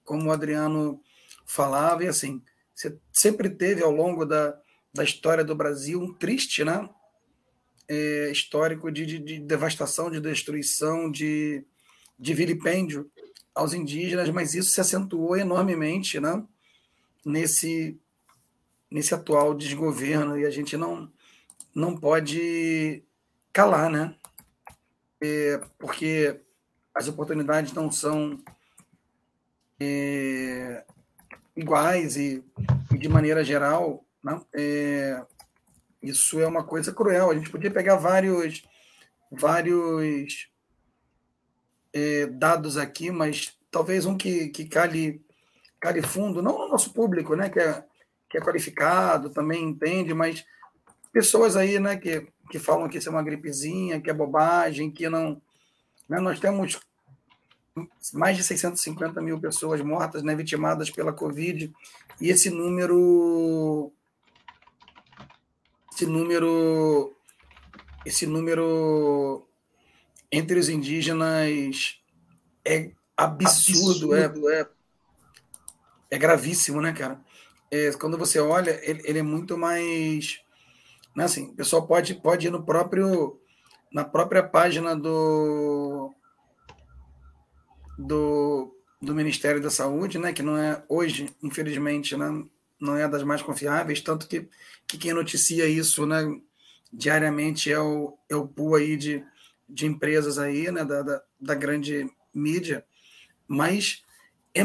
como o Adriano falava, e assim, você sempre teve ao longo da, da história do Brasil um triste, né, é, histórico de, de, de, devastação, de destruição, de, de vilipêndio aos indígenas, mas isso se acentuou enormemente, né, nesse nesse atual desgoverno e a gente não não pode calar, né? É, porque as oportunidades não são é, iguais e, de maneira geral, né? É, isso é uma coisa cruel. A gente podia pegar vários vários é, dados aqui, mas talvez um que, que cale, cale fundo, não no nosso público, né? Que é, que é qualificado, também entende, mas pessoas aí, né, que que falam que isso é uma gripezinha, que é bobagem, que não. Né? Nós temos mais de 650 mil pessoas mortas, né, vitimadas pela Covid, e esse número. Esse número. Esse número entre os indígenas é absurdo, é, absurdo. É, é, é gravíssimo, né, cara? É, quando você olha, ele, ele é muito mais né, assim, o pessoal pode, pode ir no próprio, na própria página do, do, do Ministério da Saúde, né, que não é hoje, infelizmente, né, não é das mais confiáveis, tanto que, que quem noticia isso né, diariamente é o, é o pool aí de, de empresas aí, né, da, da, da grande mídia, mas é,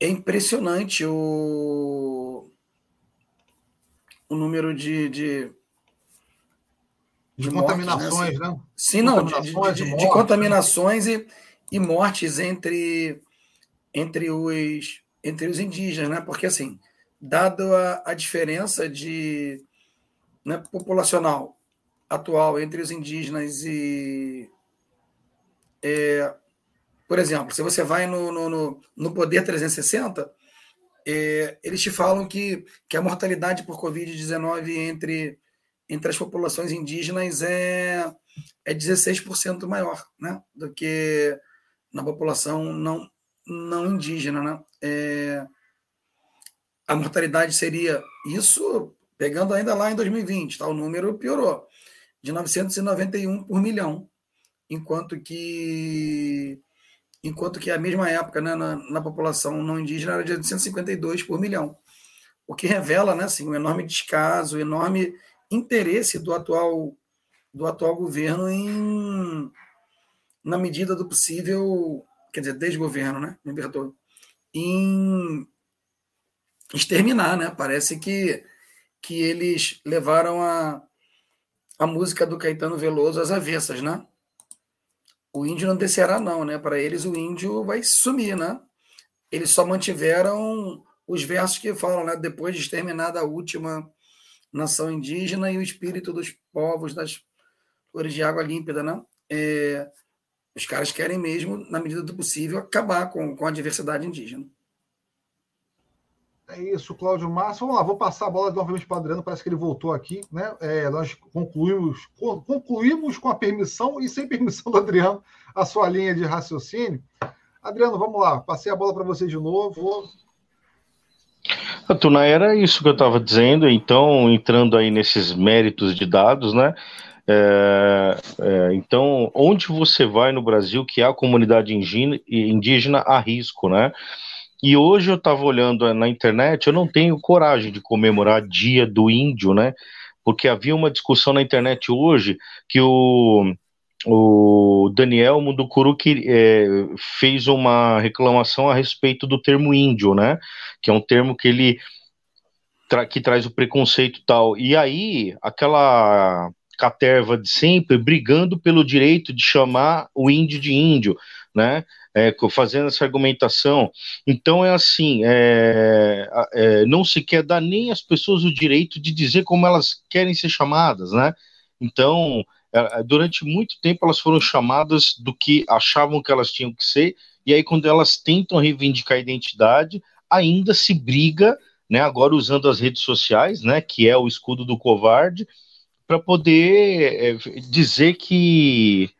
é impressionante o, o número de. De, de, de contaminações, né? Assim, né? Sim, não, de, de, de, contaminações e, e mortes entre, entre, os, entre os indígenas, né? Porque, assim, dado a, a diferença de né, populacional atual entre os indígenas e. É, por exemplo, se você vai no, no, no, no Poder 360, é, eles te falam que, que a mortalidade por Covid-19 entre, entre as populações indígenas é, é 16% maior né, do que na população não, não indígena. Né? É, a mortalidade seria isso, pegando ainda lá em 2020, tá? o número piorou, de 991 por milhão, enquanto que enquanto que a mesma época né, na, na, população não indígena era de 852 por milhão, o que revela né, assim, um enorme descaso, um enorme interesse do atual, do atual governo em, na medida do possível, quer dizer, desgoverno, né, me em exterminar, né? Parece que, que eles levaram a, a música do Caetano Veloso às avessas, né? o índio não descerá, não, né? Para eles, o índio vai sumir, né? Eles só mantiveram os versos que falam, né? Depois de exterminada a última, nação indígena e o espírito dos povos das flores de água límpida, né? É, os caras querem mesmo, na medida do possível, acabar com, com a diversidade indígena. É isso, Cláudio Márcio. Vamos lá, vou passar a bola novamente para o Adriano, parece que ele voltou aqui. Né? É, nós concluímos, concluímos com a permissão e sem permissão do Adriano a sua linha de raciocínio. Adriano, vamos lá, passei a bola para você de novo. A Tuna era isso que eu estava dizendo, então, entrando aí nesses méritos de dados, né? É, é, então, onde você vai no Brasil que há comunidade indígena, a risco, né? E hoje eu estava olhando na internet, eu não tenho coragem de comemorar Dia do Índio, né? Porque havia uma discussão na internet hoje que o, o Daniel Mundukuru que, é, fez uma reclamação a respeito do termo índio, né? Que é um termo que ele tra que traz o preconceito tal. E aí, aquela caterva de sempre brigando pelo direito de chamar o índio de índio, né? é, fazendo essa argumentação. Então é assim, é, é, não se quer dar nem às pessoas o direito de dizer como elas querem ser chamadas, né? Então, é, durante muito tempo elas foram chamadas do que achavam que elas tinham que ser, e aí quando elas tentam reivindicar a identidade, ainda se briga, né? Agora usando as redes sociais, né? Que é o escudo do covarde, para poder é, dizer que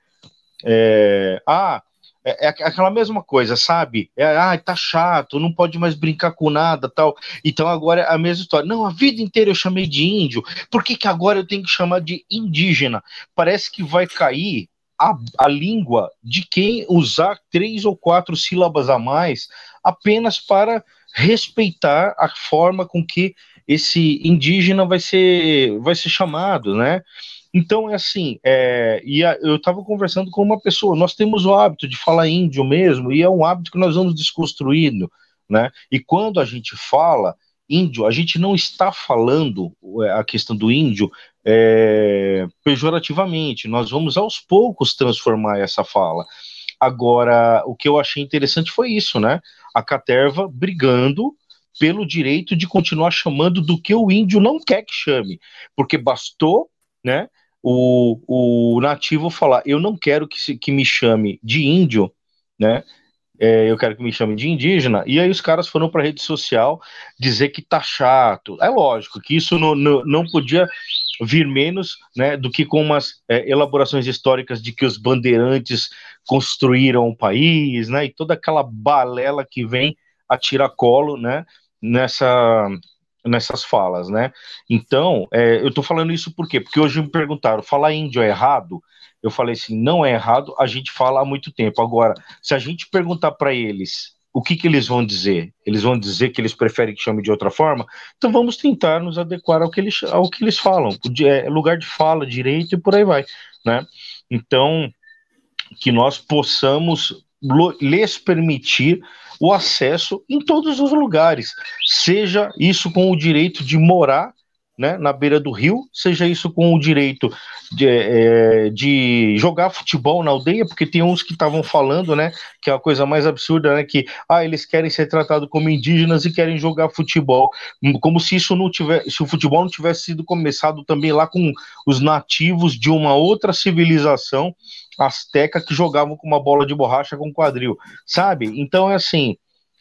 é, ah, é, é, aquela mesma coisa, sabe? É, ah, tá chato, não pode mais brincar com nada, tal. Então agora é a mesma história. Não, a vida inteira eu chamei de índio. Por que, que agora eu tenho que chamar de indígena? Parece que vai cair a, a língua de quem usar três ou quatro sílabas a mais apenas para respeitar a forma com que esse indígena vai ser, vai ser chamado, né? Então, é assim, é, e a, eu estava conversando com uma pessoa, nós temos o hábito de falar índio mesmo, e é um hábito que nós vamos desconstruindo, né? E quando a gente fala índio, a gente não está falando é, a questão do índio é, pejorativamente, nós vamos aos poucos transformar essa fala. Agora, o que eu achei interessante foi isso, né? A Caterva brigando pelo direito de continuar chamando do que o índio não quer que chame, porque bastou, né? o, o nativo falar, eu não quero que, que me chame de índio, né? É, eu quero que me chame de indígena, e aí os caras foram para a rede social dizer que tá chato. É lógico que isso não, não, não podia vir menos né, do que com umas é, elaborações históricas de que os bandeirantes construíram o país, né, e toda aquela balela que vem a tiracolo né, nessa, nessas falas, né? Então, é, eu tô falando isso por quê? Porque hoje me perguntaram, falar índio é errado? Eu falei assim, não é errado, a gente fala há muito tempo. Agora, se a gente perguntar para eles o que, que eles vão dizer? Eles vão dizer que eles preferem que chame de outra forma? Então vamos tentar nos adequar ao que eles, ao que eles falam. É, lugar de fala, direito e por aí vai, né? Então, que nós possamos lhes permitir o acesso em todos os lugares, seja isso com o direito de morar né, na beira do rio, seja isso com o direito de, é, de, jogar futebol na aldeia, porque tem uns que estavam falando, né, que é a coisa mais absurda, né, que ah, eles querem ser tratados como indígenas e querem jogar futebol, como se isso não tivesse, se o futebol não tivesse sido começado também lá com os nativos de uma outra civilização asteca que jogavam com uma bola de borracha com quadril, sabe? Então é assim,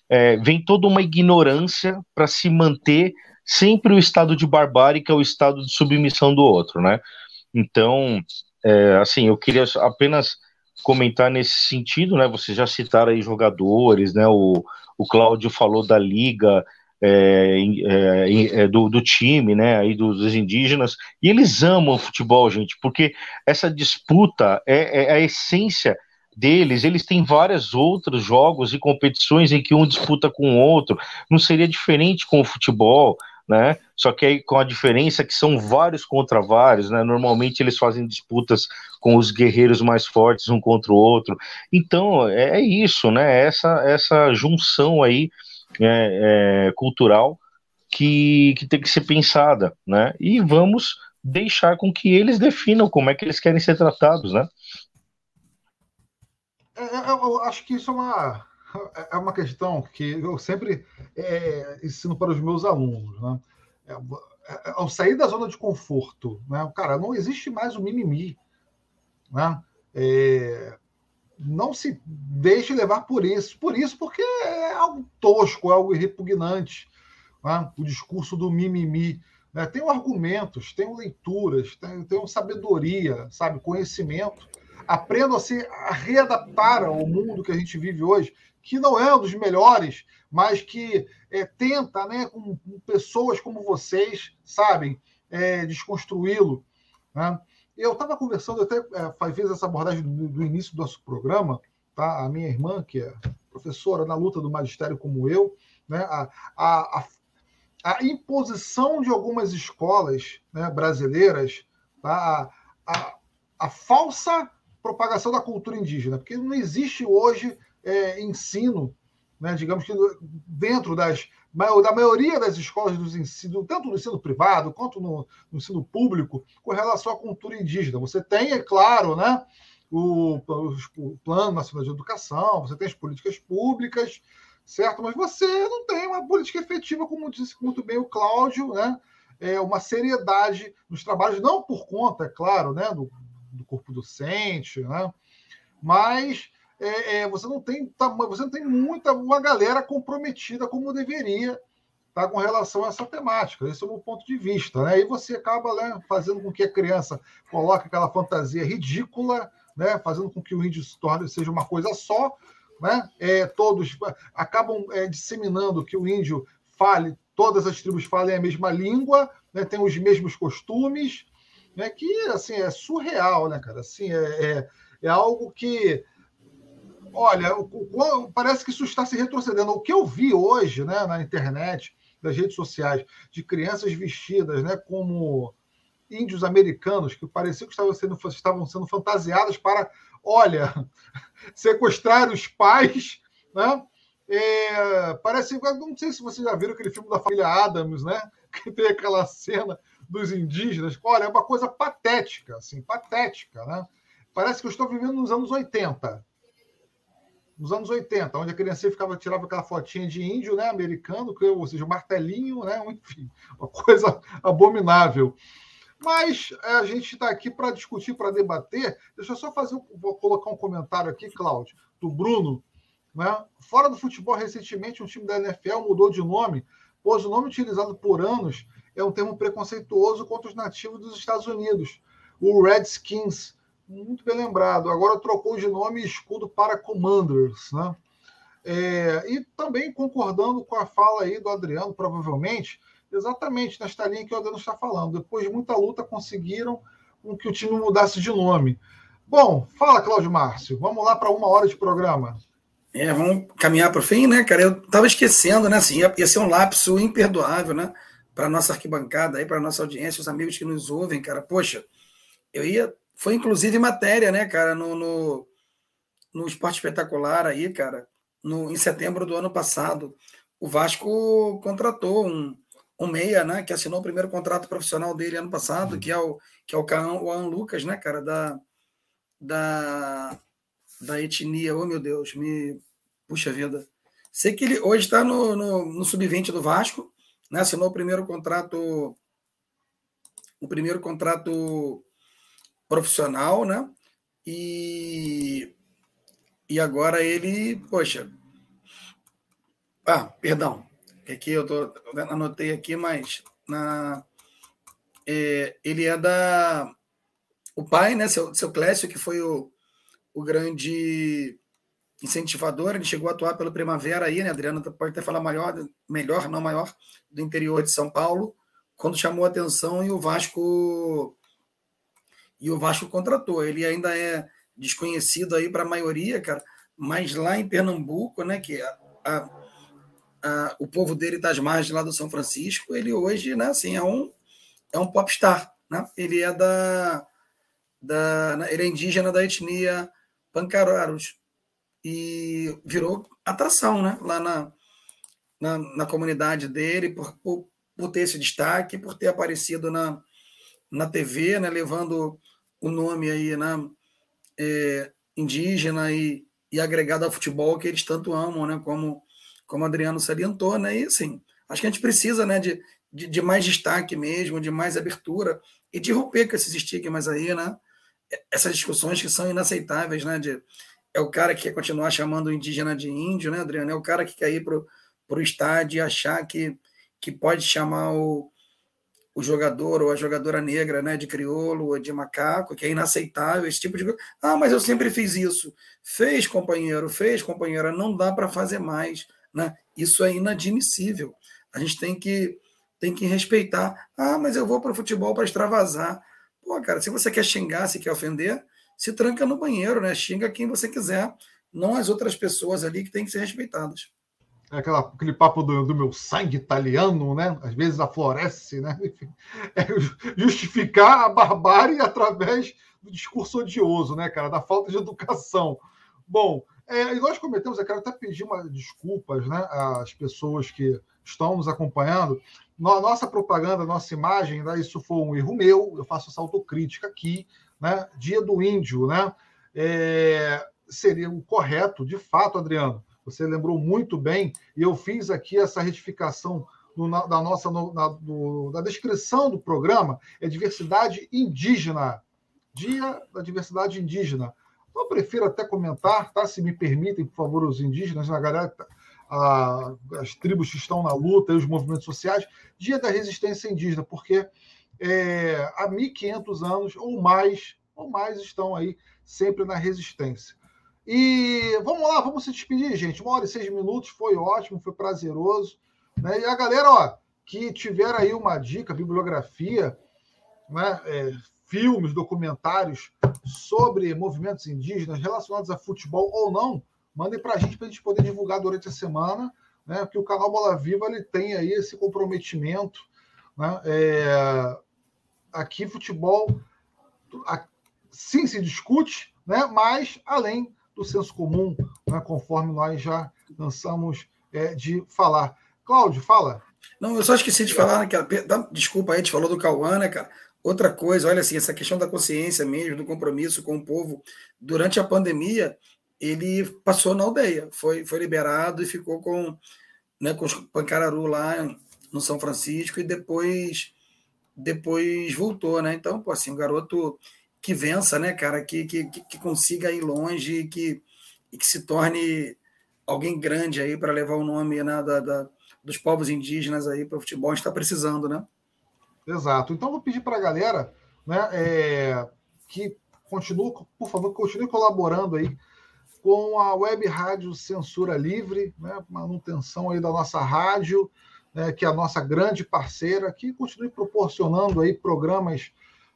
é, vem toda uma ignorância para se manter sempre o estado de barbárie, que é o estado de submissão do outro, né? Então, é, assim, eu queria apenas comentar nesse sentido, né? Vocês já citaram aí jogadores, né? O, o Cláudio falou da liga, é, é, é, do, do, time, né, aí dos, dos, indígenas, e eles amam o futebol, gente, porque essa disputa é, é, a essência deles, eles têm vários outros jogos e competições em que um disputa com o outro, não seria diferente com o futebol, né? Só que aí com a diferença que são vários contra vários, né? Normalmente eles fazem disputas com os guerreiros mais fortes um contra o outro. Então é, é isso, né? Essa essa junção aí é, é, cultural que, que tem que ser pensada, né? E vamos deixar com que eles definam como é que eles querem ser tratados, né? É, é, eu acho que isso é uma, é uma questão que eu sempre é, ensino para os meus alunos, né? ao sair da zona de conforto, né? Cara, não existe mais o mimimi, né? É, não se deixe levar por isso, por isso, porque é algo tosco, é algo repugnante, né? o discurso do mimimi. Né? Tenho argumentos, tenho leituras, tenho, tenho sabedoria, sabe, conhecimento. Aprendo a se readaptar ao mundo que a gente vive hoje, que não é um dos melhores, mas que é, tenta, né, com, com, pessoas como vocês, sabem, é, desconstruí-lo. Né? Eu estava conversando, até é, fiz essa abordagem do, do, início do nosso programa, tá? a minha irmã, que é professora na luta do magistério como eu, né? a, a, a a imposição de algumas escolas né, brasileiras, tá? a, a, a, falsa propagação da cultura indígena, porque não existe hoje é, ensino, né, digamos que dentro das, da maioria das escolas do ensino, tanto no ensino privado quanto no, no ensino público, com relação à cultura indígena. Você tem, é claro, né, o, o Plano Nacional de Educação, você tem as políticas públicas, certo? Mas você não tem uma política efetiva, como disse muito bem o Cláudio, né? É uma seriedade nos trabalhos, não por conta, é claro, né, do, do corpo docente, né? Mas é, é, você não tem você não tem muita uma galera comprometida como deveria tá, com relação a essa temática. Esse é o meu ponto de vista. Né? E você acaba né, fazendo com que a criança coloque aquela fantasia ridícula, né, fazendo com que o índio se torne seja uma coisa só, né? É, todos acabam é, disseminando que o índio fale, todas as tribos falem a mesma língua, né? tem os mesmos costumes, né? que assim é surreal, né, cara? Assim, é, é, é algo que olha, parece que isso está se retrocedendo. O que eu vi hoje né, na internet, das redes sociais, de crianças vestidas né, como índios americanos, que pareciam que estavam sendo, estavam sendo fantasiadas para, olha, sequestrar os pais, né? É, parece, não sei se vocês já viram aquele filme da família Adams, né? Que tem aquela cena dos indígenas. Olha, é uma coisa patética, assim, patética, né? Parece que eu estou vivendo nos anos 80. Nos anos 80, onde a criança ficava, tirava aquela fotinha de índio, né, americano, ou seja, martelinho, né, enfim, uma coisa abominável. Mas é, a gente está aqui para discutir, para debater. Deixa eu só fazer, vou colocar um comentário aqui, Cláudio, do Bruno. Né? Fora do futebol, recentemente, um time da NFL mudou de nome, pois o nome utilizado por anos é um termo preconceituoso contra os nativos dos Estados Unidos, o Redskins. Muito bem lembrado. Agora trocou de nome escudo para Commanders. Né? É, e também concordando com a fala aí do Adriano, provavelmente, exatamente nesta linha que o Adriano está falando. Depois de muita luta, conseguiram com que o time mudasse de nome. Bom, fala, Cláudio Márcio. Vamos lá para uma hora de programa. É, vamos caminhar para o fim, né, cara? Eu estava esquecendo, né? Assim, ia, ia ser um lapso imperdoável, né? Para nossa arquibancada aí, para nossa audiência, os amigos que nos ouvem, cara. Poxa, eu ia. Foi inclusive matéria, né, cara, no, no, no Esporte Espetacular aí, cara, no, em setembro do ano passado. O Vasco contratou um, um meia, né, que assinou o primeiro contrato profissional dele ano passado, que é o que é o Cauã Lucas, né, cara, da da da etnia, oh meu Deus, me puxa vida. Sei que ele hoje está no, no, no sub-20 do Vasco, né, assinou o primeiro contrato o primeiro contrato profissional, né? E e agora ele, poxa, ah, perdão, Aqui eu tô, anotei aqui, mas na, é, ele é da. O pai, né, seu, seu Clécio, que foi o, o grande incentivador, ele chegou a atuar pelo Primavera aí, né, Adriano pode até falar maior, melhor, não maior, do interior de São Paulo, quando chamou a atenção e o Vasco e o Vasco contratou. Ele ainda é desconhecido aí para a maioria, cara, mas lá em Pernambuco, né, que a, a a, o povo dele das margens lá do São Francisco, ele hoje, né, assim, é um é um popstar, né? Ele é da, da ele é indígena da etnia Pancararos e virou atração, né? Lá na, na, na comunidade dele por, por, por, ter esse destaque, por ter aparecido na, na TV, né? Levando o nome aí, né? É, indígena e, e agregado ao futebol que eles tanto amam, né? Como como Adriano salientou, né? E assim, acho que a gente precisa, né, de, de, de, mais destaque mesmo, de mais abertura e de romper com esses estigmas aí, né? Essas discussões que são inaceitáveis, né? De, é o cara que quer continuar chamando o indígena de índio, né, Adriano? É o cara que quer ir para o estádio e achar que, que pode chamar o, o jogador ou a jogadora negra né, de crioulo ou de macaco, que é inaceitável, esse tipo de coisa. Ah, mas eu sempre fiz isso. Fez, companheiro, fez, companheira, não dá para fazer mais. Né? Isso é inadmissível. A gente tem que, tem que respeitar. Ah, mas eu vou para o futebol para extravasar. Pô, cara, se você quer xingar, se quer ofender, se tranca no banheiro, né? Xinga quem você quiser, não as outras pessoas ali que têm que ser respeitadas. É aquela, aquele papo do, do, meu sangue italiano, né? Às vezes aflorece, né? É justificar a barbárie através do discurso odioso, né, cara? Da falta de educação. Bom, é, e nós cometemos, eu quero até pedir uma, desculpas né, às pessoas que estão nos acompanhando. Nossa propaganda, nossa imagem, né, isso foi um erro meu, eu faço essa autocrítica aqui né? Dia do Índio, né? É, seria o correto, de fato, Adriano. Você lembrou muito bem, e eu fiz aqui essa retificação do, na, da nossa no, na, do, da descrição do programa, é diversidade indígena. Dia da diversidade indígena. Eu prefiro até comentar, tá? Se me permitem, por favor, os indígenas, a galera, a, as tribos que estão na luta, os movimentos sociais, dia da resistência indígena, porque é, há 1.500 anos ou mais, ou mais estão aí sempre na resistência. E vamos lá, vamos se despedir, gente. Uma hora e seis minutos, foi ótimo, foi prazeroso. Né? E a galera, ó, que tiver aí uma dica, bibliografia, né, é, filmes, documentários sobre movimentos indígenas relacionados a futebol ou não, mandem para a gente para a gente poder divulgar durante a semana, né? Porque o canal Bola Viva ele tem aí esse comprometimento, né? É, aqui futebol sim se discute, né? mas além do senso comum, né? conforme nós já cansamos é, de falar. Cláudio, fala. Não, eu só esqueci de falar, naquela, desculpa aí, a gente falou do Cauã, né, cara? Outra coisa, olha assim, essa questão da consciência mesmo, do compromisso com o povo, durante a pandemia, ele passou na aldeia, foi, foi liberado e ficou com, né, com os Pancararu lá no São Francisco e depois depois voltou, né? Então, pô, assim, um garoto que vença, né, cara, que, que, que consiga ir longe e que, e que se torne alguém grande aí para levar o nome né, da, da, dos povos indígenas aí para o futebol, a gente está precisando, né? Exato. Então, vou pedir para a galera né, é, que continue, por favor, continue colaborando aí com a Web Rádio Censura Livre, né, manutenção aí da nossa rádio, né, que é a nossa grande parceira, que continue proporcionando aí programas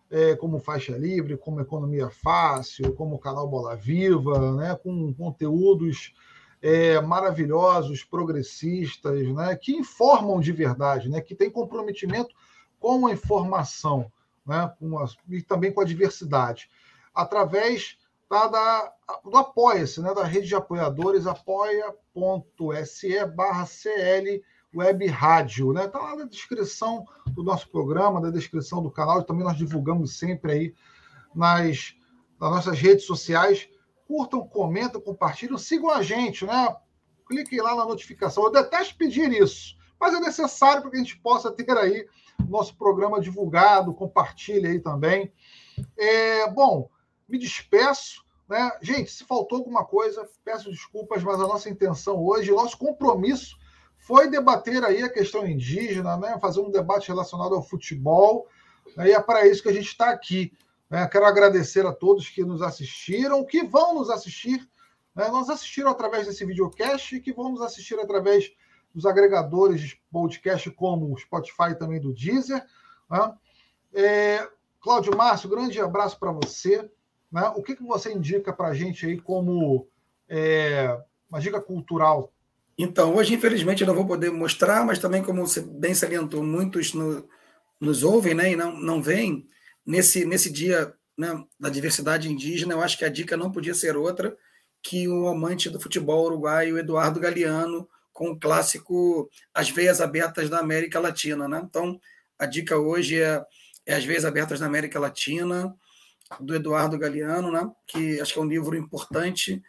é, como Faixa Livre, como Economia Fácil, como canal Bola Viva, né, com conteúdos é, maravilhosos, progressistas, né, que informam de verdade, né, que tem comprometimento com a informação né, com a, e também com a diversidade, através tá, da, do Apoia-se, né, da rede de apoiadores, apoia.se barra CL Web Rádio, né? Está lá na descrição do nosso programa, na descrição do canal, e também nós divulgamos sempre aí nas, nas nossas redes sociais. Curtam, comentam, compartilham, sigam a gente, né? Cliquem lá na notificação. Eu detesto pedir isso, mas é necessário para que a gente possa ter aí nosso programa divulgado, compartilhe aí também. É, bom, me despeço. Né? Gente, se faltou alguma coisa, peço desculpas, mas a nossa intenção hoje, nosso compromisso foi debater aí a questão indígena, né? fazer um debate relacionado ao futebol, né? e é para isso que a gente está aqui. Né? Quero agradecer a todos que nos assistiram, que vão nos assistir, né? nos assistiram através desse videocast e que vão nos assistir através dos agregadores de podcast como o Spotify também do Deezer. Né? É, Cláudio Márcio, grande abraço para você. Né? O que, que você indica para a gente aí como é, uma dica cultural então, hoje, infelizmente, eu não vou poder mostrar, mas também, como você bem salientou, muitos no, nos ouvem né, e não, não veem. Nesse, nesse dia né, da diversidade indígena, eu acho que a dica não podia ser outra que o amante do futebol uruguaio, Eduardo Galeano, com o clássico As Veias Abertas da América Latina. Né? Então, a dica hoje é, é As Veias Abertas da América Latina, do Eduardo Galeano, né? que acho que é um livro importante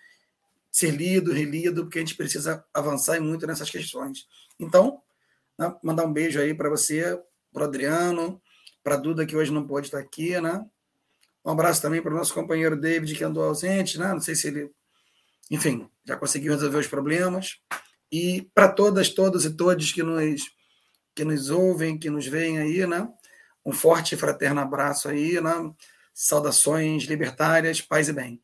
ser lido, relido, porque a gente precisa avançar muito nessas questões. Então, Né? Mandar um beijo aí para você, para Adriano, para Duda, que hoje não pode estar aqui, né? Um abraço também para o nosso companheiro David, que andou ausente, né? Não sei se ele, enfim, já conseguiu resolver os problemas. E para todas, todos e todos que nos, que nos ouvem, que nos veem aí, né? Um forte e fraterno abraço aí, né? Saudações libertárias, paz e bem.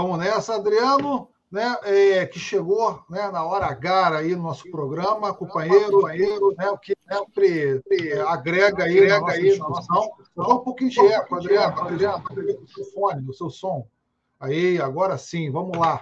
Vamos nessa, Adriano né, é, que chegou né, na hora H aí no nosso programa, companheiro, companheiro né, que sempre agrega aí, agrega na nossa aí discussão. Um pouquinho de eco, Adriano, Adriano, o seu fone, o seu som. Aí, agora sim, vamos lá.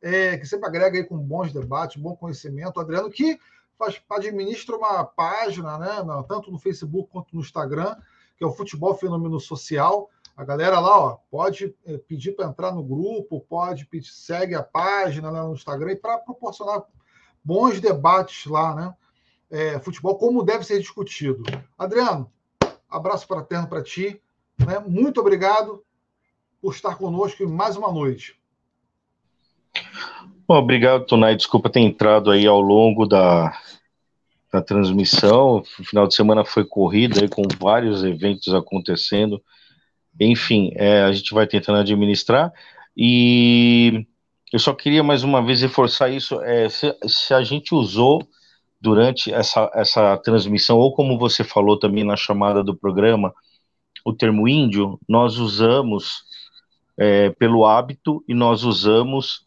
É, que sempre agrega aí com bons debates, bom conhecimento. Adriano, que faz, administra uma página, né, tanto no Facebook quanto no Instagram, que é o Futebol Fenômeno Social, a galera lá, ó, pode eh, pedir para entrar no grupo, pode pedir, segue a página lá no Instagram e para proporcionar bons debates lá, né? É, futebol como deve ser discutido. Adriano, abraço fraterno para ti, né? Muito obrigado por estar conosco em mais uma noite. Bom, obrigado, Tonai. Desculpa ter entrado aí ao longo da, da transmissão. O final de semana foi corrido aí com vários eventos acontecendo. Enfim, é, a gente vai tentando administrar e eu só queria mais uma vez reforçar isso. É, se, se, a gente usou durante essa, essa transmissão, ou como você falou também na chamada do programa, o termo índio, nós usamos é, pelo hábito e nós usamos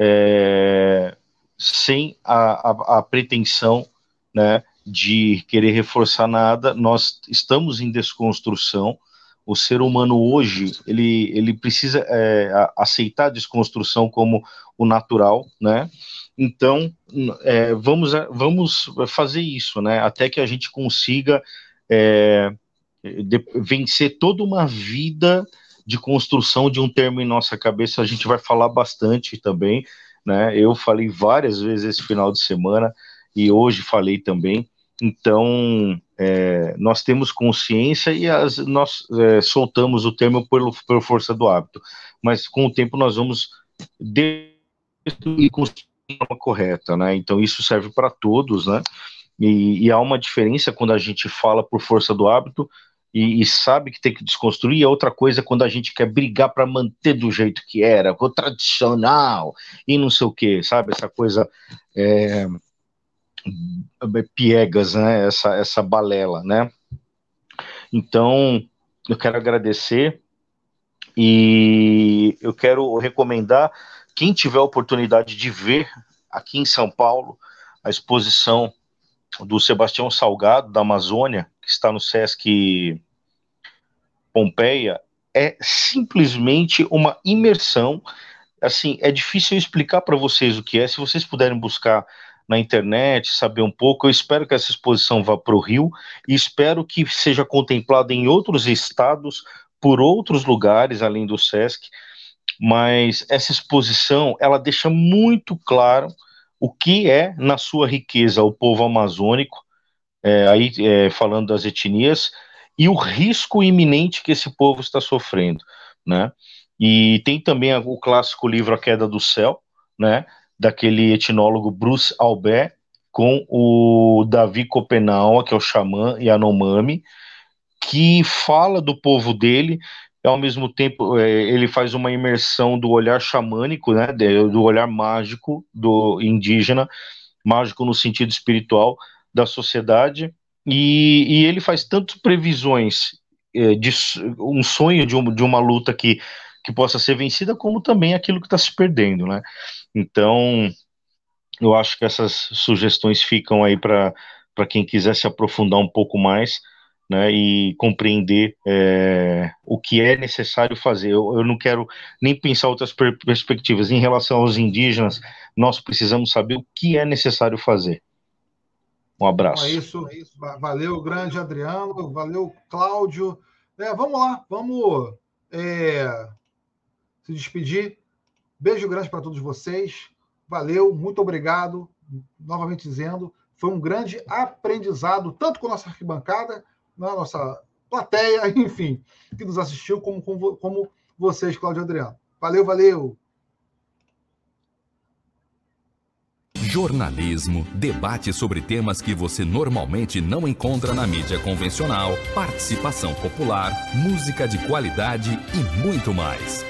é, sem a, a, a pretensão né, de querer reforçar nada. Nós estamos em desconstrução o ser humano hoje ele, ele precisa é, aceitar a desconstrução como o natural, né? Então é, vamos vamos fazer isso, né? Até que a gente consiga é, de, vencer toda uma vida de construção de um termo em nossa cabeça. A gente vai falar bastante também, né? Eu falei várias vezes esse final de semana e hoje falei também. Então é, nós temos consciência e as, nós é, soltamos o termo por, força do hábito, mas com o tempo nós vamos destruir a forma correta, né? Então isso serve para todos, né? E, e, há uma diferença quando a gente fala por força do hábito e, e sabe que tem que desconstruir, e outra coisa é quando a gente quer brigar para manter do jeito que era, o tradicional e não sei o que, sabe? Essa coisa. É, piegas, né? Essa, essa balela, né? Então, eu quero agradecer e eu quero recomendar quem tiver a oportunidade de ver aqui em São Paulo a exposição do Sebastião Salgado da Amazônia, que está no Sesc Pompeia, é simplesmente uma imersão. Assim, é difícil explicar para vocês o que é. Se vocês puderem buscar na internet, saber um pouco. Eu espero que essa exposição vá para o Rio e espero que seja contemplada em outros estados, por outros lugares além do SESC. Mas essa exposição ela deixa muito claro o que é, na sua riqueza, o povo amazônico, é, aí é, falando das etnias, e o risco iminente que esse povo está sofrendo, né? E tem também o clássico livro A Queda do Céu, né? Daquele etnólogo Bruce Albert com o Davi Copenau, que é o xamã Yanomami, que fala do povo dele, e ao mesmo tempo é, ele faz uma imersão do olhar xamânico, né, do olhar mágico do indígena, mágico no sentido espiritual da sociedade, e, e ele faz tantas previsões é, de um sonho de, um, de uma luta que, que possa ser vencida, como também aquilo que está se perdendo, né? Então, eu acho que essas sugestões ficam aí para quem quiser se aprofundar um pouco mais. Né, e compreender é, o que é necessário fazer. Eu, eu não quero nem pensar outras per perspectivas. Em relação aos indígenas, nós precisamos saber o que é necessário fazer. Um abraço. é isso, é isso. Valeu, grande Adriano. Valeu, Cláudio. É, vamos lá, vamos é, se despedir. Beijo grande para todos vocês. Valeu, muito obrigado. Novamente dizendo, foi um grande aprendizado, tanto com a nossa arquibancada, né, nossa plateia, enfim, que nos assistiu, como, como, como vocês, Cláudio Adriano. Valeu, valeu. jornalismo, debate sobre temas que você normalmente não encontra na mídia convencional, participação popular, música de qualidade e muito mais.